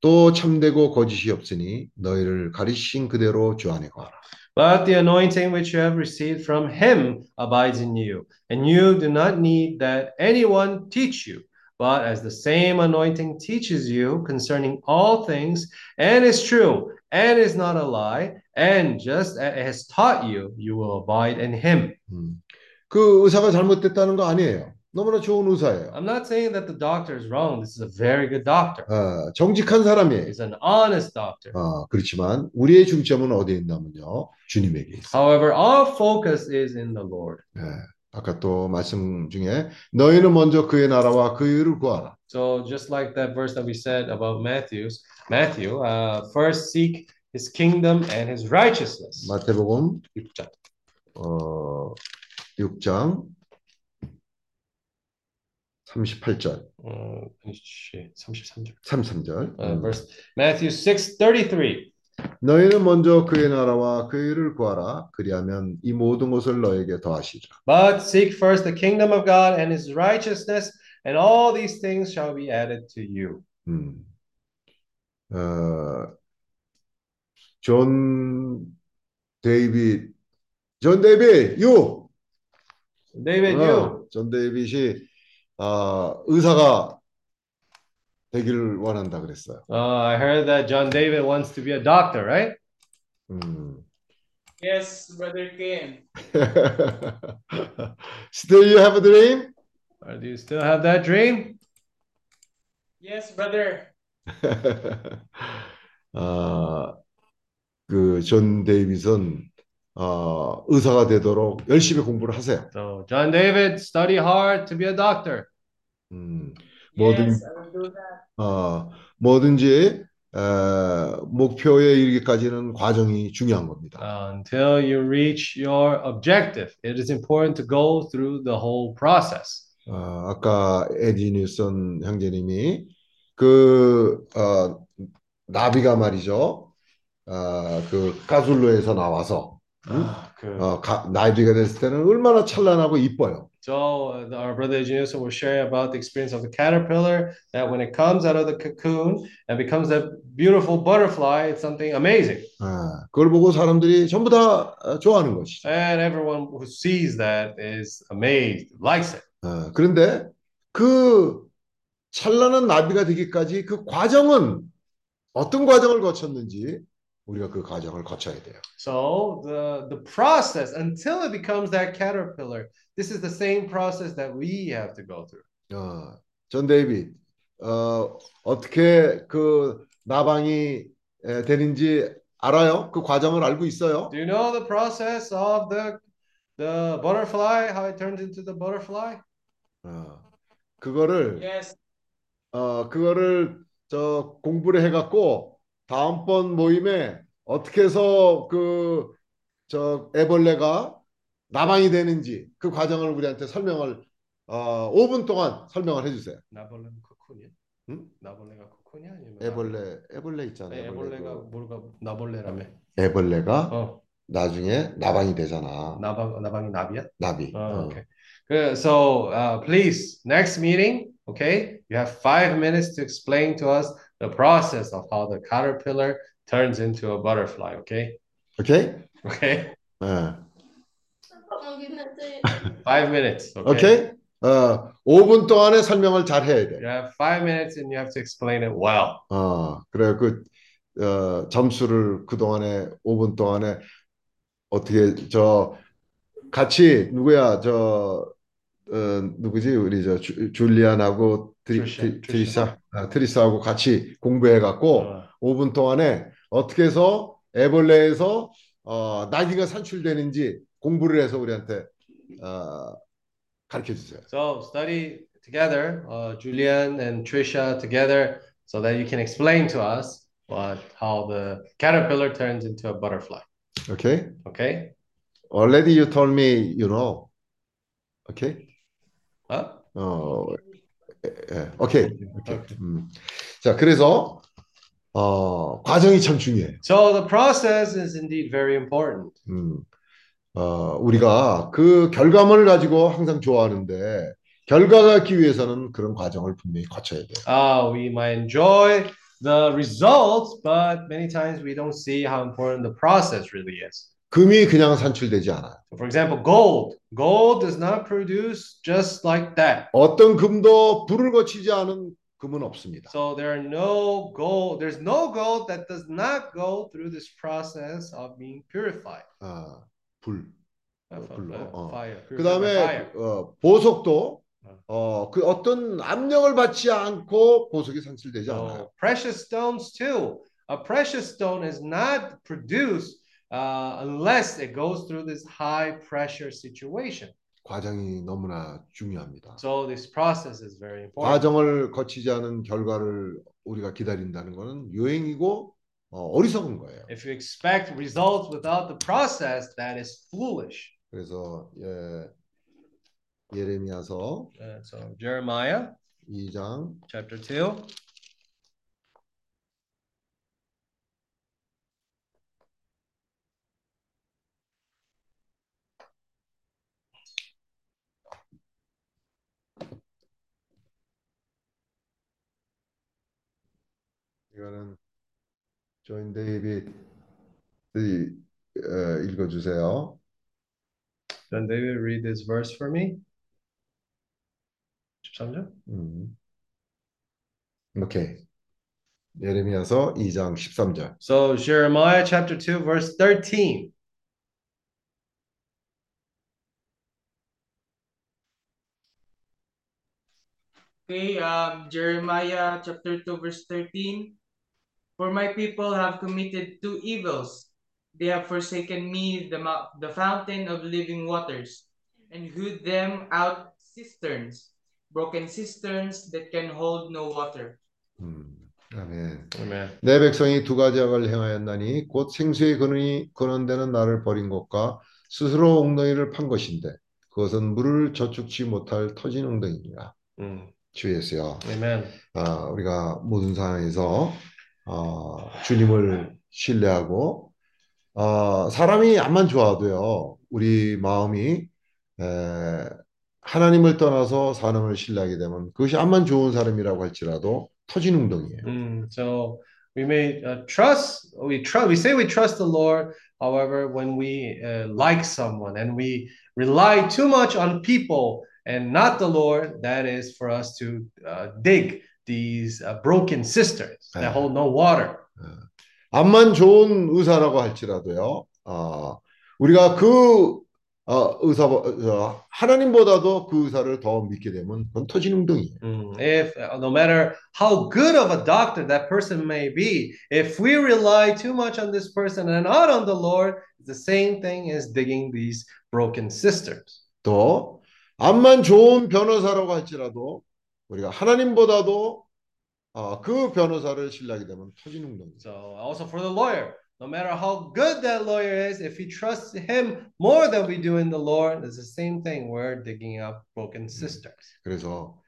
또 참되고 거짓이 없으니 너희를 가르치신 그대로 주 안에 거하라. But the anointing which you have received from him abides in you, and you do not need that anyone teach you. But as the same anointing teaches you concerning all things, and is true, and is not a lie, and just as it has taught you, you will abide in him. 음. 그 의사가 잘못됐다는 거 아니에요. 너무나 좋은 의사예요. I'm not saying that the doctor is wrong. This is a very good doctor. 어, 정직한 사람이에요. He's an honest doctor. 어, 그렇지만 우리의 중점은 어디에 있냐면요. 주님에게 있어요. However, our focus is in the Lord. 예, 아까 또 말씀 중에 너희는 먼저 그의 나라와 그의 의를 구하라. So just like that verse that we said about Matthew's, Matthew, uh, first seek his kingdom and his righteousness. 마태복음 6장. 어, 6장 38절, 어, 33절. 33절. Uh, verse Matthew 6:33. 너희는 먼저 그의 나라와 그의 의를 구하라. 그리하면 이 모든 것을 너에게 더하시리라. But seek first the kingdom of God and his righteousness, and all these things shall be added to you. 음. 어, 존 데이빗, 존 데이빗, 유. David, you. 어, 존 데이빗이 아, 의사가 되기를 원한다 그랬어요. Uh, I heard that John David wants to be a doctor, right? 음. Yes, Brother Ken. Still you have a dream? Or do you still have that dream? Yes, brother. 아, 그존 데이빗은 어, 의사가 되도록 열심히 공부를 하세요. So, John David, study hard to be a doctor. 음, 뭐든 Yes, I will do that. 어, 뭐든지 에, 목표에 이르기까지는 과정이 중요한 겁니다. Uh, until you reach your objective, it is important to go through the whole process. 어, 아까 에디 뉴슨 형제님이 그 어, 나비가 말이죠. 어, 그 가술로에서 나와서 응? 그, 어, 가, 나비가 됐을 때는 얼마나 찬란하고 이뻐요. So, uh, our brother Junus was sharing about the experience of the caterpillar that when it comes out of the cocoon and becomes a beautiful butterfly, it's something amazing. 아, 그걸 보고 사람들이 전부 다 어, 좋아하는 것이죠. And everyone who sees that is amazed, likes it. 어, 그런데 그 찬란한 나비가 되기까지 그 과정은 어떤 과정을 거쳤는지 우리가 그 과정을 거쳐야 돼요. So the the process until it becomes that caterpillar, this is the same process that we have to go through. 어, 존 데이빗, 어, 어떻게 그 나방이 에, 되는지 알아요? 그 과정을 알고 있어요? Do you know the process of the the butterfly, how it turns into the butterfly? 어, 그거를 Yes, 어, 그거를 저 공부를 해 갖고 다음번 모임에 어떻게 해서 그 저 애벌레가 나방이 되는지 그 과정을 우리한테 설명을 어, 5분 동안 설명을 해주세요. 나벌레는 코쿤이야? 응? 나벌레가 코쿤이야 아니면 애벌레, 애벌레 있잖아요. 네, 애벌레 애벌레가 그 뭐가 나벌레라며? 애벌레가 어, 나중에 나방이 되잖아. 나방 나방이 나비야? 나비. Oh, 어. okay. Good. So, uh, please, next meeting, okay, you have five minutes to explain to us the process of how the caterpillar turns into a butterfly, okay? 오케이? Okay? 어. Five minutes, okay? 오케이? 어, 5분 동안에 설명을 잘 해야 돼. You have five minutes and you have to explain it well. 어, 그래 그 어, 점수를 그 동안에 5분 동안에 어떻게 저 같이 누구야 저 어, 누구지 우리 저 주, 줄리안하고 트리, 트리샤, 트리, 트리샤. 아, 트리사하고 같이 공부해 갖고 Uh, 5분 동안에 어떻게 해서 애벌레에서 어, 나귀가 산출되는지 공부를 해서 우리한테 어, 가르쳐 주세요. so, study together, uh, Julian and Trisha together, so that you can explain to us what how the caterpillar turns into a butterfly, 오케이? okay? Already you told me you know. 오케이? Huh? 어, 예, 예, 오케이. 오케이. 음. 자, 그래서 어, 과정이 참 중요해요. So the process is indeed very important. 음. 어, 우리가 그 결과물을 가지고 항상 좋아하는데 결과가 있기 위해서는 그런 과정을 분명히 거쳐야 돼요. Uh, we might enjoy the results, but many times we don't see how important the process really is. 금이 그냥 산출되지 않아요. For example, gold. Gold does not produce just like that. 어떤 금도 불을 거치지 않은 금은 없습니다. So there are no gold, there's no gold that does not go through this process of being purified. 아, 불. Uh, 어, 불로, uh, 어. fire. 그 purified by fire. 다음에 어, 보석도 어, 그 어떤 압력을 받지 않고 보석이 산출되지 않아요. Precious stones too. A precious stone is not produced uh, unless it goes through this high pressure situation. 과정이 너무나 중요합니다. So this process is very important. 과정을 거치지 않은 결과를 우리가 기다린다는 것은 유행이고 어, 어리석은 거예요. If you expect results without the process, that is foolish. 그래서 예, 예레미야서 Uh, so Jeremiah 2장 chapter 2. 이거는 조인 데이빗 어, 읽어주세요. Then David read this verse for me. 13절? 음. 오케이. 예레미야서 2장 13절. So Jeremiah chapter 2 verse 13. Okay, um, Jeremiah chapter 2, verse 13. For my people have committed two evils. They have forsaken me, the, the fountain of living waters, and hewed them out cisterns, broken cisterns that can hold no water. 음, 아멘. Amen. 내 백성이 두 가지 악을 행하였나니 곧 생수의 근원이 근원되는 나를 버린 것과 스스로 엉덩이를 판 것인데 그것은 물을 저축치 못할 터진 엉덩이니라. Mm. 주 예수여. Amen. 아, 우리가 모든 상황에서 어, 주님을 신뢰하고 어, 사람이 암만 좋아도요. 우리 마음이 에, 하나님을 떠나서 사람을 신뢰하게 되면 그것이 암만 좋은 사람이라고 할지라도 터진 웅덩이에요. Mm, so we may uh, trust, we trust, we say we trust the Lord. However, when we uh, like someone and we rely too much on people and not the Lord, that is for us to uh, dig these uh, broken cisterns that hold no water. 암만 좋은 의사라고 할지라도요. 어, 우리가 그 어, 의사 어, 하나님보다도 그 의사를 더 믿게 되면 그건 터진 웅덩이에요. Mm, If uh, no matter how good of a doctor that person may be, if we rely too much on this person and not on the Lord, the same thing as digging these broken cisterns. 또 암만 좋은 변호사라고 할지라도 우리가 하나님보다도 어, 그 변호사를 신뢰하게 되면 터진 웅덩이. So also for the lawyer, no matter how good that lawyer is, if we trust him more than we do in the Lord, it's the same thing. We're digging up broken cisterns. 그래서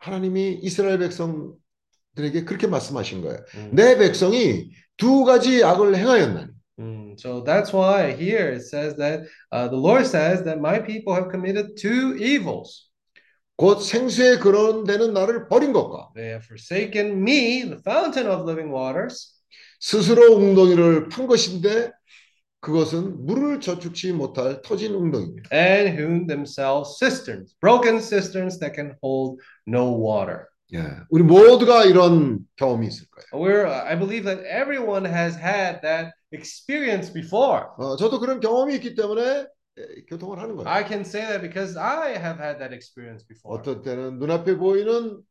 하나님이 이스라엘 백성들에게 그렇게 말씀하신 거예요. Mm. 내 백성이 두 가지 악을 행하였나니. Mm, So that's why here it says that uh, the Lord says that my people have committed two evils. 곧 생수의 근원되는 나를 버린 것과 They have forsaken me, the fountain of living waters, 스스로 웅덩이를 판 것인데 그것은 물을 저축치 못할 터진 웅덩이입니다. and hewn themselves cisterns, broken cisterns that can hold no water. 예, 우리 모두가 이런 경험이 있을 거예요. We're, I believe that everyone has had that experience before. 어, 저도 그런 경험이 있기 때문에 예, 교통을 하는 거예요. I can say that because I have had that experience before. 어떤 때는 눈앞에 보이는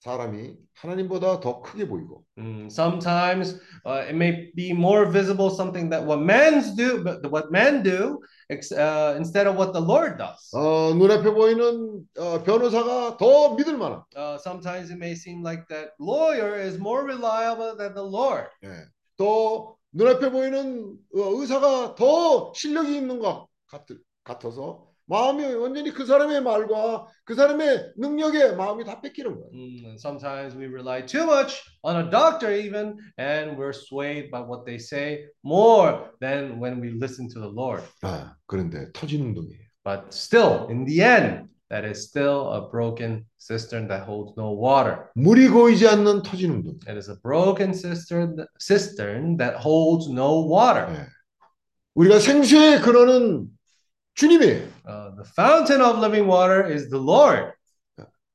사람이 하나님보다 더 크게 보이고 Mm, sometimes uh, it may be more visible something that what men's do, but what men do, uh, instead of what the Lord does. 어, 눈앞에 보이는 어, 변호사가 더 믿을 만한 Uh, sometimes it may seem like that lawyer is more reliable than the Lord. 예, 또 눈앞에 보이는 어, 의사가 더 실력이 있는 것 같, 같아서 마음이 완전히 그 사람의 말과 그 사람의 능력에 마음이 다 뺏기는 거예요. Mm, sometimes we rely too much on a doctor, even, and we're swayed by what they say more than when we listen to the Lord. 아, 그런데 터진 운동이에요. But still, in the end, that is still a broken cistern that holds no water. 물이 고이지 않는 터진 운동. It is a broken cistern, cistern that holds no water. 예. 우리가 생수의 근원은 주님이에요. Uh, the fountain of living water is the Lord.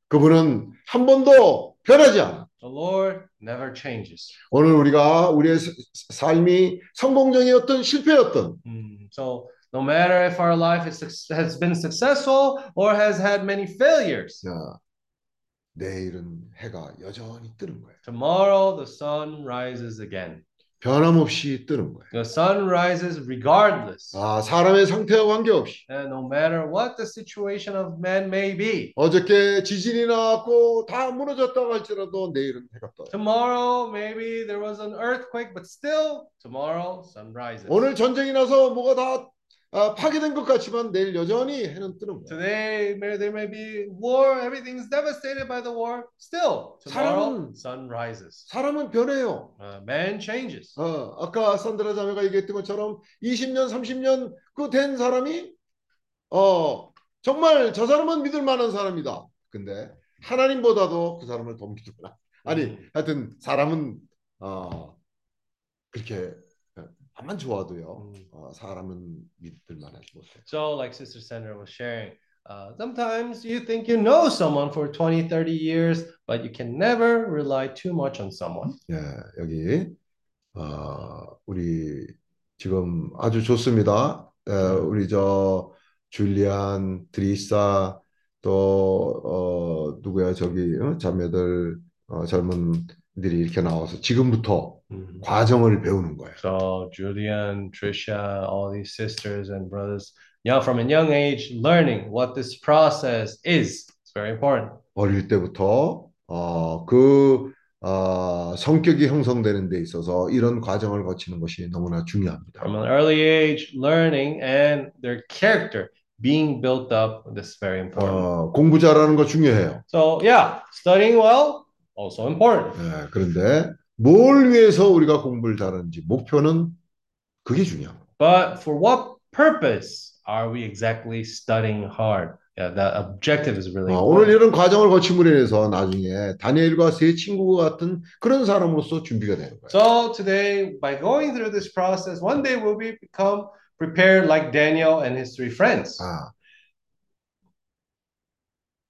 그분은 한 번도 변하지 않아. The Lord never changes. 오늘 우리가 우리의 사- 삶이 성공적이었던 실패였던 Mm, So no matter if our life is, suc- has been successful or has had many failures, 자, 내일은 해가 여전히 뜨는 거예요. tomorrow the sun rises again. 변함없이 뜨는 거예요. The sun rises regardless. 아, 사람의 상태와 관계없이 And no matter what the situation of man may be, 어저께 지진이 나왔고 다 무너졌다고 할지라도 내일은 해가 떠요. tomorrow maybe there was an earthquake, but still tomorrow sun rises. 오늘 전쟁이 나서 뭐가 다 아, 파괴된 것 같지만 내일 여전히 해는 뜨는 거예요. Today there may be war, everything's devastated by the war. Still tomorrow 사람은- sun rises. 사람은 변해요. Uh, man changes. 어, 아까 산드라 자매가 얘기했던 것처럼 20년, 30년 그 된 사람이 어, 정말 저 사람은 믿을 만한 사람이다. 근데 하나님보다도 그 사람을 더 믿을 만한. 아니, 음. 하여튼 사람은 어, 그렇게 암만 좋아도요. 음. 어, 사람은 믿을 만하지 못해요. So, like Sister Sandra was sharing, Uh, sometimes you think you know someone for 20, 30 years, but you can never rely too much on someone. 예, 여기 어, 우리 지금 아주 좋습니다. 에, 우리 저 줄리안, 드리사 또 어, 누구야 저기 어? 자매들 어, 젊은들이 이렇게 나와서 지금부터 Mhm. 과정을 배우는 거예요. So Julian, Trisha, all these sisters and brothers, young from a young age, learning what this process is. It's very important. 어릴 때부터 어, 그 어, 성격이 형성되는 데 있어서 이런 과정을 거치는 것이 너무나 중요합니다. From an early age, learning and their character being built up. This is very important. 어, 공부 잘하는 거 중요해요. So yeah, studying well also important. 예, 그런데 뭘 위해서 우리가 공부를 잘하는지 목표는 그게 중요합니다. But for what purpose are we exactly studying hard? Yeah, that objective is really 어, 오늘. 이런 과정을 거침으로 인해서 나중에 다니엘과 세 친구와 같은 그런 사람으로서 준비가 되는 거예요. So today, by going through this process, one day we'll be become prepared like Daniel and his three friends. 아,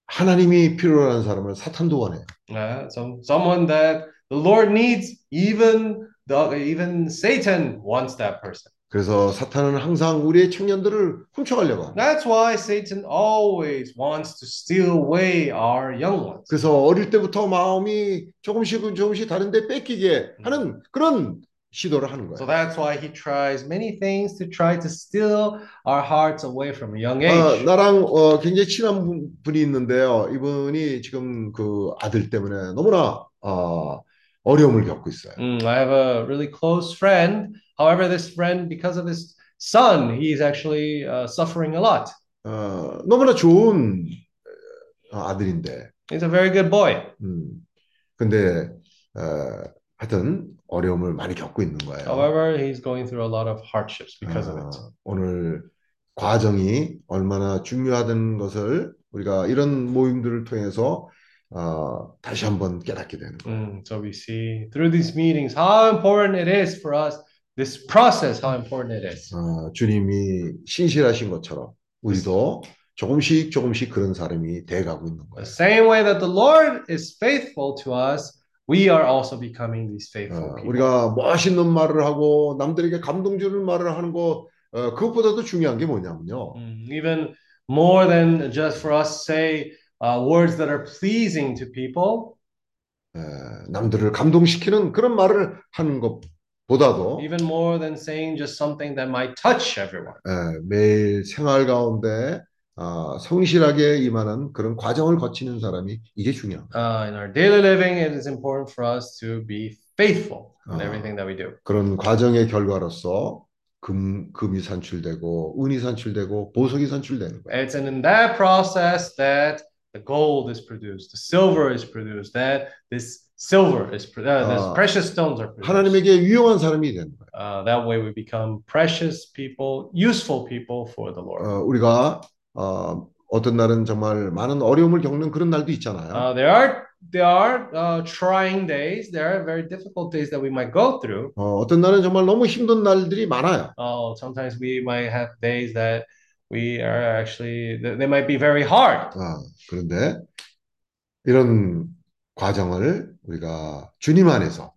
하나님이 필요한 사람을 사탄도 원해요. Uh, some someone that the Lord needs, even the even Satan wants that person. 그래서 사탄은 항상 우리의 청년들을 훔쳐가려고. That's why Satan always wants to steal away our young ones. 그래서 어릴 때부터 마음이 조금씩 조금씩 다른데 뺏기게 하는 그런 시도를 하는 So 거예요. that's why he tries many things to try to steal our hearts away from a young 아, age. 나랑 어, 굉장히 친한 분- 분이 있는데요. 이분이 지금 그 아들 때문에 너무나 어, 어려움을 겪고 있어요. Mm, I have a really close friend. However, this friend, because of his son, he's actually uh, suffering a lot. 어, 너무나 좋은 어, 아들인데, He's a very good boy. 음, 근데 어, 하여튼 어려움을 많이 겪고 있는 거예요. However, he's going through a lot of hardships because of it. 어, 오늘 과정이 얼마나 중요하다는 것을 우리가 이런 모임들을 통해서 어, 다시 한번 깨닫게 되는 거예요. Mm, so we see through these meetings how important it is for us, this process, how important it is. 어, 주님이 신실하신 것처럼 우리도 조금씩 조금씩 그런 사람이 돼가고 있는 The 거예요. same way that the Lord is faithful to us, we are also becoming these faithful 어, people. 우리가 멋있는 말을 하고 남들에게 감동 주는 말을 하는 거 어, 그것보다도 중요한 게 뭐냐면요. Mm, even more than just for us say uh, words that are pleasing to people, 에, 남들을 감동시키는 그런 말을 하는 것보다도 even more than saying just something that might touch everyone. 에, 매일 생활 가운데 아, 성실하게 임하는 그런 과정을 거치는 사람이 이게 중요합니다. Uh, in our daily living, it is important for us to be faithful in Ah. everything that we do. 그런 과정의 결과로서 금, 금이 산출되고 은이 산출되고 보석이 산출되는 거예요. It's in that process that the gold is produced, the silver is produced, that this silver is, pro- uh, these Ah. precious stones are produced. 하나님에게 유용한 사람이 되는 거예요. Uh, that way we become precious people, useful people for the Lord. 어, 우리가 어, 어떤 날은 정말 많은 어려움을 겪는 그런 날도 있잖아요. Uh, there are there are uh, trying days. There are very difficult days that we might go through. 어, 어떤 날은 정말 너무 힘든 날들이 많아요. Oh, sometimes we might have days that we are actually they might be very hard. 어, 그런데 이런 과정을 우리가 주님 안에서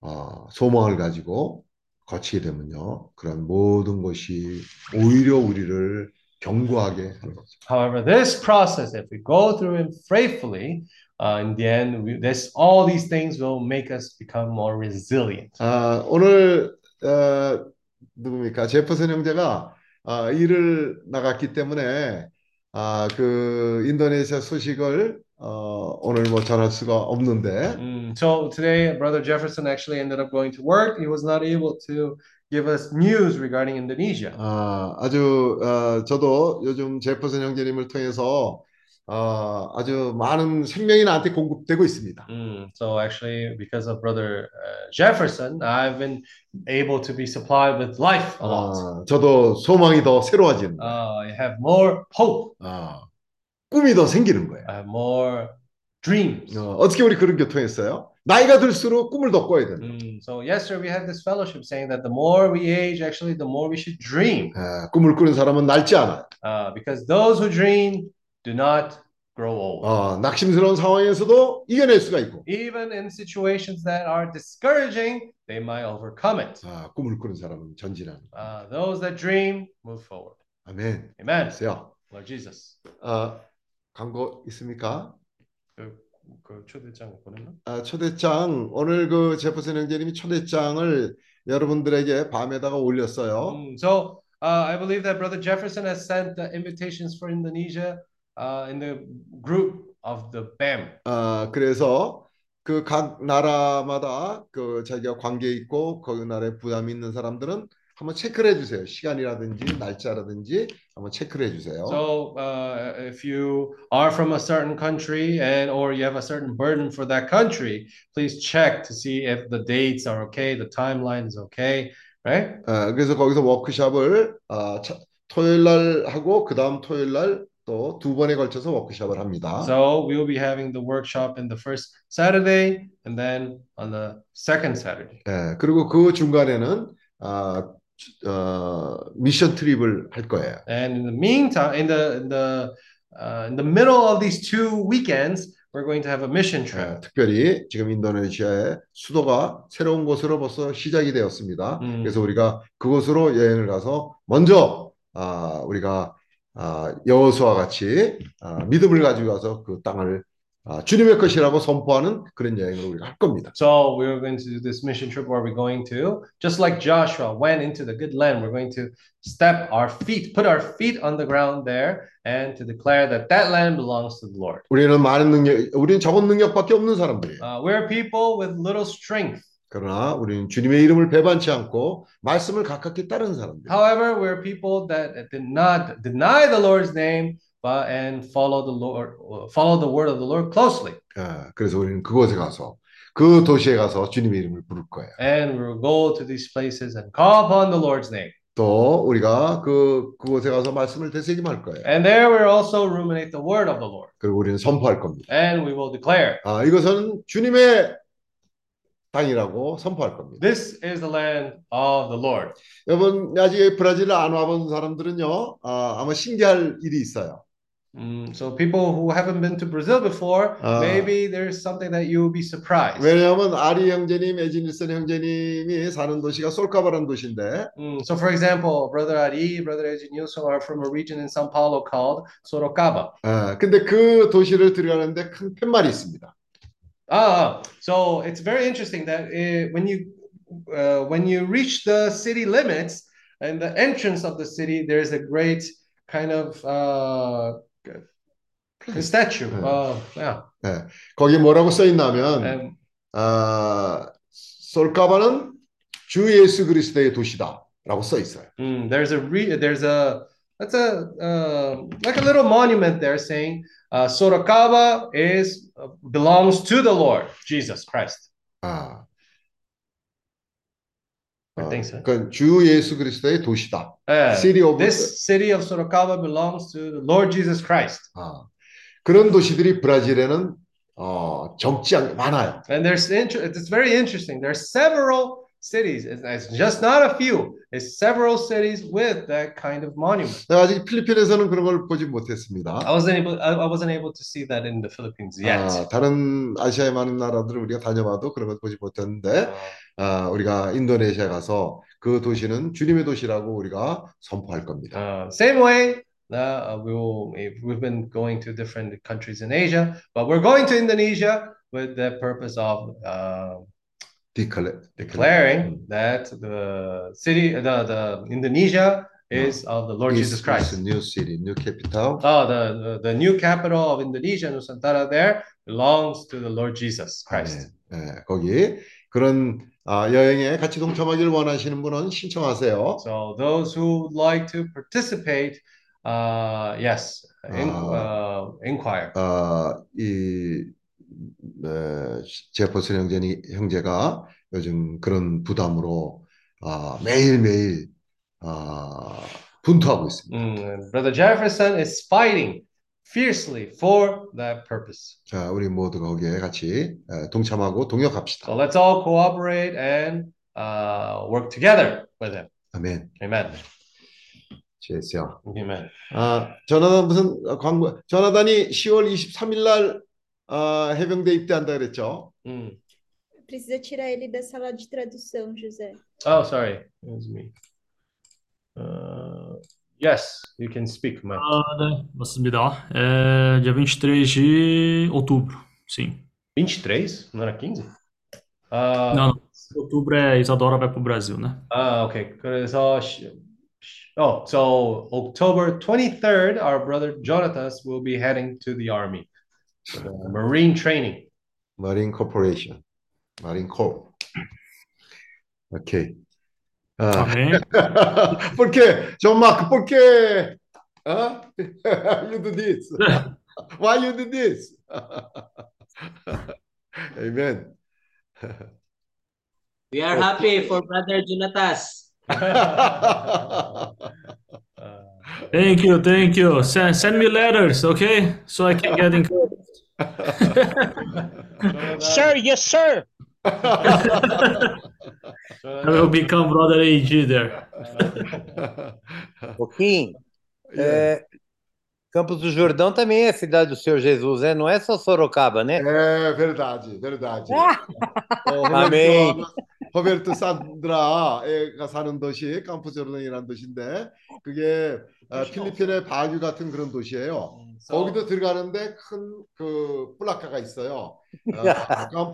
어, 소망을 가지고 거치게 되면요. 그런 모든 것이 오히려 우리를 견고하게 하는 거죠. However, this process, if we go through it faithfully, uh, in the end, we, this all these things will make us become more resilient. 아, 오늘 어, 누굽니까? 제퍼슨 형제가 아, 일을 나갔기 때문에 아, 그 인도네시아 소식을 어, 오늘 뭐 전할 수가 없는데 Mm, so today, Brother Jefferson actually ended up going to work. He was not able to give us news regarding Indonesia. 아, 아주 어, 저도 요즘 제퍼슨 형제님을 통해서 어, 아주 많은 생명이 나한테 공급되고 있습니다. Mm, so actually, because of Brother uh, Jefferson, I've been able to be supplied with life a lot. 아, 저도 소망이 더 새로워지는. Uh, I have more hope. 아, 꿈이 더 생기는 거예요. I have more dreams. 어, 어떻게 우리 그런 교통했어요? 나이가 들수록 꿈을 더 꿔야 된다. Mm, so yesterday we had this fellowship saying that the more we age, actually, the more we should dream, 예, 꿈을 꾸는 사람은 낡지 않아요. uh, because those who dream do not grow old. 어, 낙심스러운 상황에서도 이겨낼 수가 있고 Even in situations that are discouraging, they might overcome it. 아, 꿈을 꾸는 사람은 전진하는. Uh, those that dream move forward. 아멘. Amen. 됐어요. Lord Jesus. 아, 광고 있습니까? 그, 그 초대장 보냈나? 아, 초대장 오늘 그 제퍼슨 형제님이 초대장을 여러분들에게 밤에다가 올렸어요. Mm, so uh, I believe that Brother Jefferson has sent the invitations for Indonesia uh, in the group of the BAM. 아, 그래서 그 각 나라마다 그 자기가 관계 있고 그 나라에 부담이 있는 사람들은 한번 체크를 해주세요. 시간이라든지 날짜라든지 한번 체크를 해주세요. So uh, if you are from a certain country and or you have a certain burden for that country, please check to see if the dates are okay, the timeline is okay, right? 아, 그래서 거기서 워크숍을 아, 차- 토요일 날 하고 그 다음 토요일 날 또 두 번에 걸쳐서 워크숍을 합니다. So we will be having the workshop in the first Saturday and then on the second Saturday. 예, 그리고 그 중간에는 아, 어, 미션 트립을 할 거예요. And in the meantime, in the in the uh, in the middle of these two weekends, we're going to have a mission 예, trip. 특별히 지금 인도네시아의 수도가 새로운 곳으로 벌써 시작이 되었습니다. 음. 그래서 우리가 그곳으로 여행을 가서 먼저 아, 우리가 아, 여호수아와 같이 아, 믿음을 가지고 가서 그 땅을 아, 주님의 것이라고 선포하는 그런 여행을 우리가 할 겁니다. So we're going to do this mission trip where we're going to, just like Joshua went into the good land, we're going to step our feet, put our feet on the ground there, and to declare that that land belongs to the Lord. 우리는 많은 능력, 우리는 적은 능력밖에 없는 사람들이에요. Uh, we're people with little strength. 그러나 우리는 주님의 이름을 배반치 않고 말씀을 가깝게 따르는 사람들. However, we're people that did not deny the Lord's name, but and follow the Lord, follow the word of the Lord closely. 예, 그래서 우리는 그곳에 가서 그 도시에 가서 주님의 이름을 부를 거예요. And we'll go to these places and call upon the Lord's name. 또 우리가 그 그곳에 가서 말씀을 되새김할 거예요. And there we'll also ruminate the word of the Lord. 그리고 우리는 선포할 겁니다. And we will declare, 아, 이것은 주님의 땅이라고 선포할 겁니다. This is the land of the Lord. 여러분 아직 브라질을 안 와본 사람들은요, 아, 아마 신기할 일이 있어요. Mm, so people who haven't been to Brazil before, Ah. maybe there's something that you will be surprised. 왜냐하면 아리 형제님, 에지닐슨 형제님이 사는 도시가 솔카바라는 도시인데, Mm, so for example, Brother Ari, Brother Eugene Nilsson are from a region in São Paulo called Sorocaba. 아, 근데 그 도시를 들어가는데 큰 팻말이 있습니다. Ah, so it's very interesting that uh, when you uh, when you reach the city limits and the entrance of the city, there's a great kind of uh, statue. Hmm. Oh, yeah. 거기 뭐라고 써 있냐면, And 아, 솔카바는 주 예수 그리스도의 도시다라고 써 있어요. mm, there's a re- there's a that's a uh, like a little monument there saying uh, Sorocaba is uh, belongs to the Lord Jesus Christ. 아, I 어, think so. 그건 주 예수 그리스도의 도시다. Uh, City of this city of Sorocaba belongs to the Lord Jesus Christ. 아, 그런 도시들이 브라질에는 어, 적지 않 많아요. And there's inter- it's very interesting. There's several cities. It's, it's just not a few. It's several cities with that kind of monument. 내가 아직 필리핀에서는 그런 걸 보지 못했습니다. I wasn't able. I, I wasn't able to see that in the Philippines yet. 아, 다른 아시아의 많은 나라들을 우리가 다녀봐도 그런 걸 보지 못했는데 아, 우리가 인도네시아 가서 그 도시는 주님의 도시라고 우리가 선포할 겁니다. Uh, same way, uh, we will, we've been going to different countries in Asia, but we're going to Indonesia with the purpose of uh, 디클레, declaring that the city, the, the Indonesia is of the Lord Jesus Christ. new city, new capital. Oh, the, the, the new capital of Indonesia, Nusantara, there belongs to the Lord Jesus Christ. 네, 네, 거기 그런 아, 여행에 같이 동참하기를 원하시는 분은 신청하세요. So those who would like to participate, uh, yes, in, uh, inquire. 아, 이 네, 제퍼슨 형제니 형제가 요즘 그런 부담으로 아, 매일매일 아, 분투하고 있습니다. Mm, and Brother Jefferson is fighting fiercely for that purpose. 자, 우리 모두 거기에 같이 에, 동참하고 동역합시다. So let's all cooperate and uh, work together with him. 아멘. Amen. 주여. Amen. 아, 조나단 무슨 어, 광고? 조나단이 10월 23일 날 아, 해병대 입대한다 그랬죠? Mm. Precisa tirar ele da sala de tradução, José. Oh, sorry. It was me. Uh, yes, you can speak, Mike. Ah, né, 맞습니다. É dia 23 de outubro, sim. 23? Não era 15? Uh, Não, não. Outubro é Isadora vai pro Brasil, né? Ah, okay. 그래서 시- 시- oh, so October 23rd, our brother Jonatas will be heading to the army, for the Uh, Marine Training. Marine Corporation. Marine Corp. Ok. Ah. Por quê? João Marco, por quê? Huh? you do this. Why you do this? Amen. We are happy for Brother Junatas. thank you, thank you. Send, send me letters, okay? So I can get in. sir, yes, sir. I will become brother AG there. Pouquinho. É, Campos do Jordão também é cidade do Senhor Jesus, né? Não é só Sorocaba, né? É verdade, verdade. Amém. 호베르트, 산드라가 사는 도시 캄프조르단이라는 도시인데 그게 어, 필리핀의 바규 같은 그런 도시예요. so, 거기도 들어가는데 큰 그 플라카가 있어요. 어,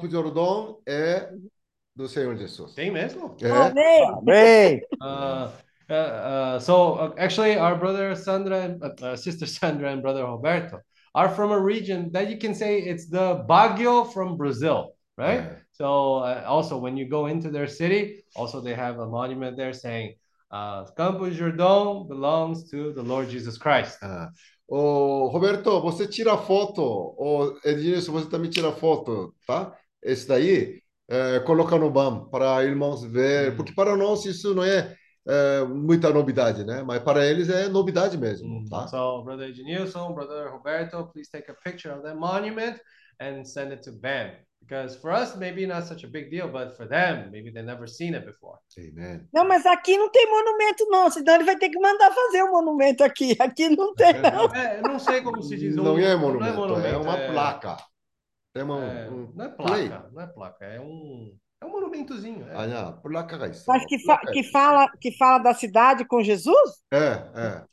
do Senhor Jesus. tem mesmo? 예. Amém. Amém. Uh, uh, uh, so uh, actually, our brother Sandra and uh, uh, sister Sandra and brother Roberto are from a region that you can say it's the Baguio from Brazil, right? 네. So uh, also when you go into their city, also they have a monument there saying uh, Campo Jordão belongs to the Lord Jesus Christ. Ah, Ô, Roberto, você tira foto, ou Edilson, você também tira foto, tá? Esse daí, é, coloca no BAM para irmãos ver, Hum. porque para nós isso não é, é, muita novidade, né? Mas para eles é novidade mesmo, Mm, tá? So brother Ednilson, brother Roberto, please take a picture of that monument and send it to BAM. Because for us, maybe not such a big deal, but for them, maybe they've never seen it before. Amen. Não, mas aqui não tem monumento, não. Senão ele vai ter que mandar fazer o um monumento aqui. Aqui não é tem, não. É, eu não sei como se diz. Um, não, é monumento, não é, é monumento, é uma é... placa. É uma, é, um... Não é placa, play. não é placa. É um, é um monumentozinho. É. Ah, não, placa é isso. Mas que, fa que, fala, que fala da cidade com Jesus? É, é.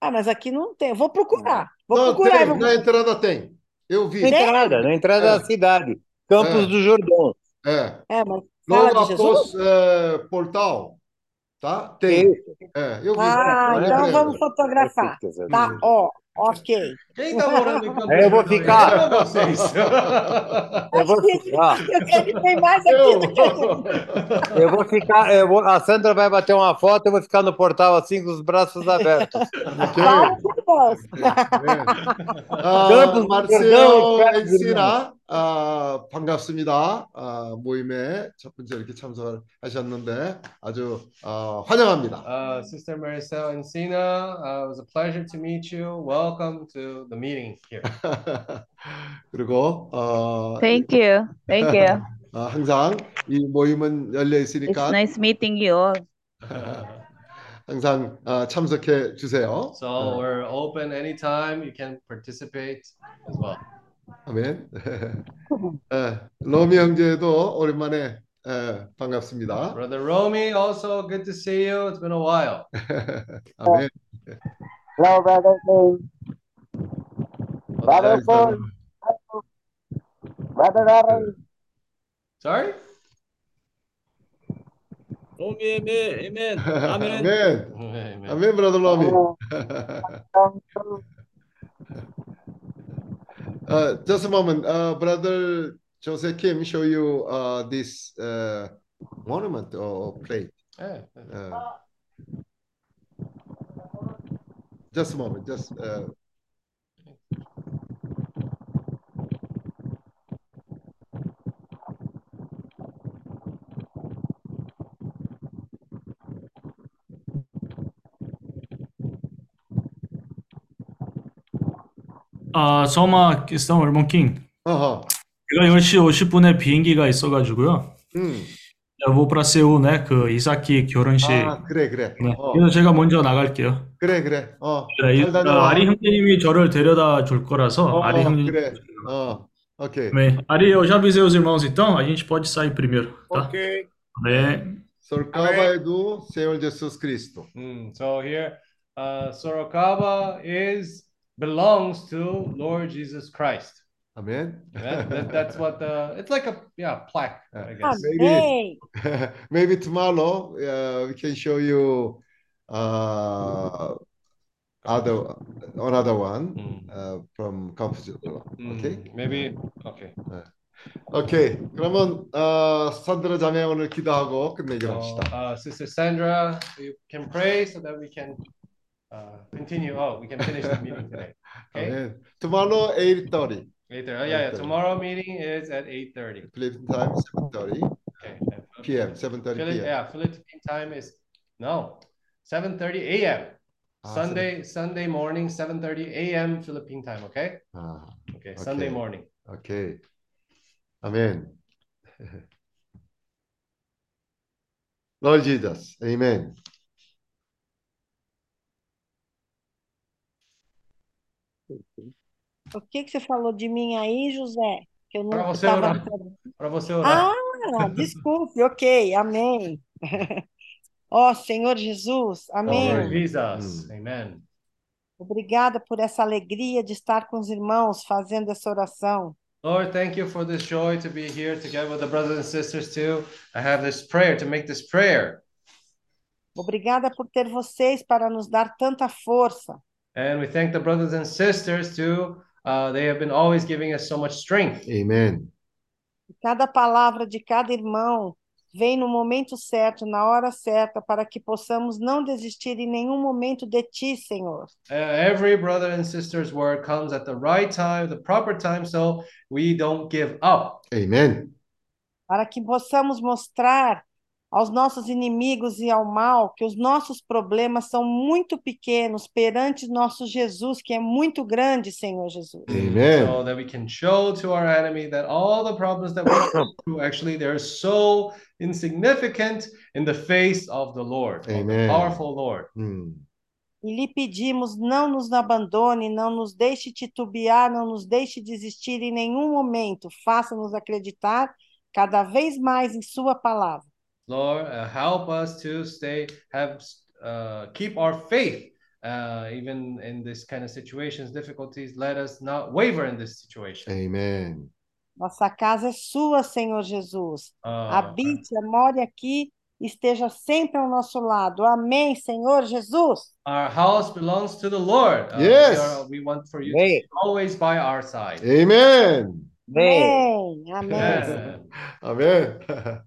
Ah, mas aqui não tem. Eu vou procurar. Vou não, procurar. Tem, vou... Na entrada tem. Eu vi. Na entrada, na entrada É. da cidade. Campos É. do Jordão. É. É, mas fala Logo de Jesus? após é, portal, tá? Tem. É, eu vi. Ah, então vamos fotografar. Tá, ó, Ok. Quem está morando em Campo é, Eu vou ficar. Eu, vou ficar. Eu quero ter mais aqui eu... do que Eu vou ficar. Eu vou... A Sandra vai bater uma foto, eu vou ficar no portal assim com os braços abertos. Okay. Claro que eu posso. É. Ah, Campos, Marcelo, ensinar. 아, 반갑습니다. 아, 모임에 첫 번째 이렇게 참석하셨는데 아주 아, 환영합니다. Uh, Sister Maricel Encina, uh, it was a pleasure to meet you. Welcome to the meeting here. 그리고 어, Thank you. Thank you. 아, 항상 이 모임은 열려 It's 있으니까 nice meeting you all. 항상 아, 참석해 주세요. So we're open anytime. You can participate as well. 아멘. 예, 로미 형제도 오랜만에 예, 반갑습니다. Brother Romy, also good to see you. It's been a while. 아멘. Hello, brother. Brother 아, Paul. Brother Aaron. Sorry? Amém, amém. 아멘. Amen. 아멘, 브라더 로미. Uh, just a moment, uh, brother Jose Kim, show you uh, this uh, monument or plate. Yeah. Uh, just a moment, just 아, só uma questão, irmão Kim. 어허. 제가 10시 50분에 비행기가 있어가지고요. 음. Vou para Seul, né? 그 이사키 결혼식. 아, 그래, 그래. 네. 어. 그래서 제가 먼저 나갈게요. 그래, 그래. 어. 네, 이- 잘 어, 다녀와. 아리 형제님이 저를 데려다 줄 거라서 어, 아리 어, 형님. 그래. 어. 오케이. Bem, Ari, eu já avisei os irmãos, então a gente pode sair primeiro, tá? Ok. 네. 솔까바에도 세월 예수 그리스도. Mm, so here, uh, Sorocaba is belongs to Lord Jesus Christ. 아멘. That, that- that's what the it's like a yeah plaque, I guess. Maybe, maybe tomorrow uh, we can show you uh, other another one uh, from Confucius. Okay. Mm, maybe okay. 오케이. 그러면 어, 산드라 자매 오늘 기도하고 끝내기로 So, 합시다. uh, Sister Sandra, you can pray so that we can uh, continue. Oh, we can finish the meeting today. Okay. Tomorrow, 8.30. 8.30. Oh, yeah, yeah. Tomorrow meeting is at 8.30. Philippine time, 7.30. Okay. PM, 7.30 Philippine, PM. Yeah, Philippine time is, no, 7.30 a.m. Ah, Sunday, Sunday morning, 7.30 a.m. Philippine time, okay? Ah, okay, okay, Sunday morning. Okay. Amen. Lord Jesus, amen. O que que você falou de mim aí, José? Que eu não Para você estava orar. Para você orar. Ah, desculpe, ok, amém. Ó Senhor Jesus, amém. Jesus. Amen. Obrigada por essa alegria de estar com os irmãos fazendo essa oração. Lord, thank you for this joy to be here together with the brothers and sisters to have this prayer, to make this prayer. Obrigada por ter vocês para nos dar tanta força. And we thank the brothers and sisters too. Uh, they have been always giving us so much strength. Amen. Cada palavra de cada irmão vem no momento certo, na hora certa, para que possamos não desistir em nenhum momento de ti, Senhor. Uh, every brother and sister's word comes at the right time, the proper time, so we don't give up. Amen. Para que possamos mostrar aos nossos inimigos e ao mal que os nossos problemas são muito pequenos perante nosso Jesus, que é muito grande, Senhor Jesus. Amen. So that we can show to our enemy that all the problems that we go through actually they're so insignificant in the face of the Lord, of the Amen. powerful Lord. 음. E lhe pedimos, não nos abandone, não nos deixe titubear, não nos deixe desistir em nenhum momento. Faça-nos acreditar cada vez mais em Sua palavra. Lord, uh, help us to stay, have, uh, keep our faith, uh, even in this kind of situations, difficulties. Let us not waver in this situation. Amen. Nossa casa é sua, Senhor Jesus. Ah, Habite, more aqui, esteja sempre ao nosso lado. Amém, Senhor Jesus. Our house belongs to the Lord. Uh, Yes. We, are- we want for you to be always by our side. Amen. Amém. Amém. Amen. 아멘.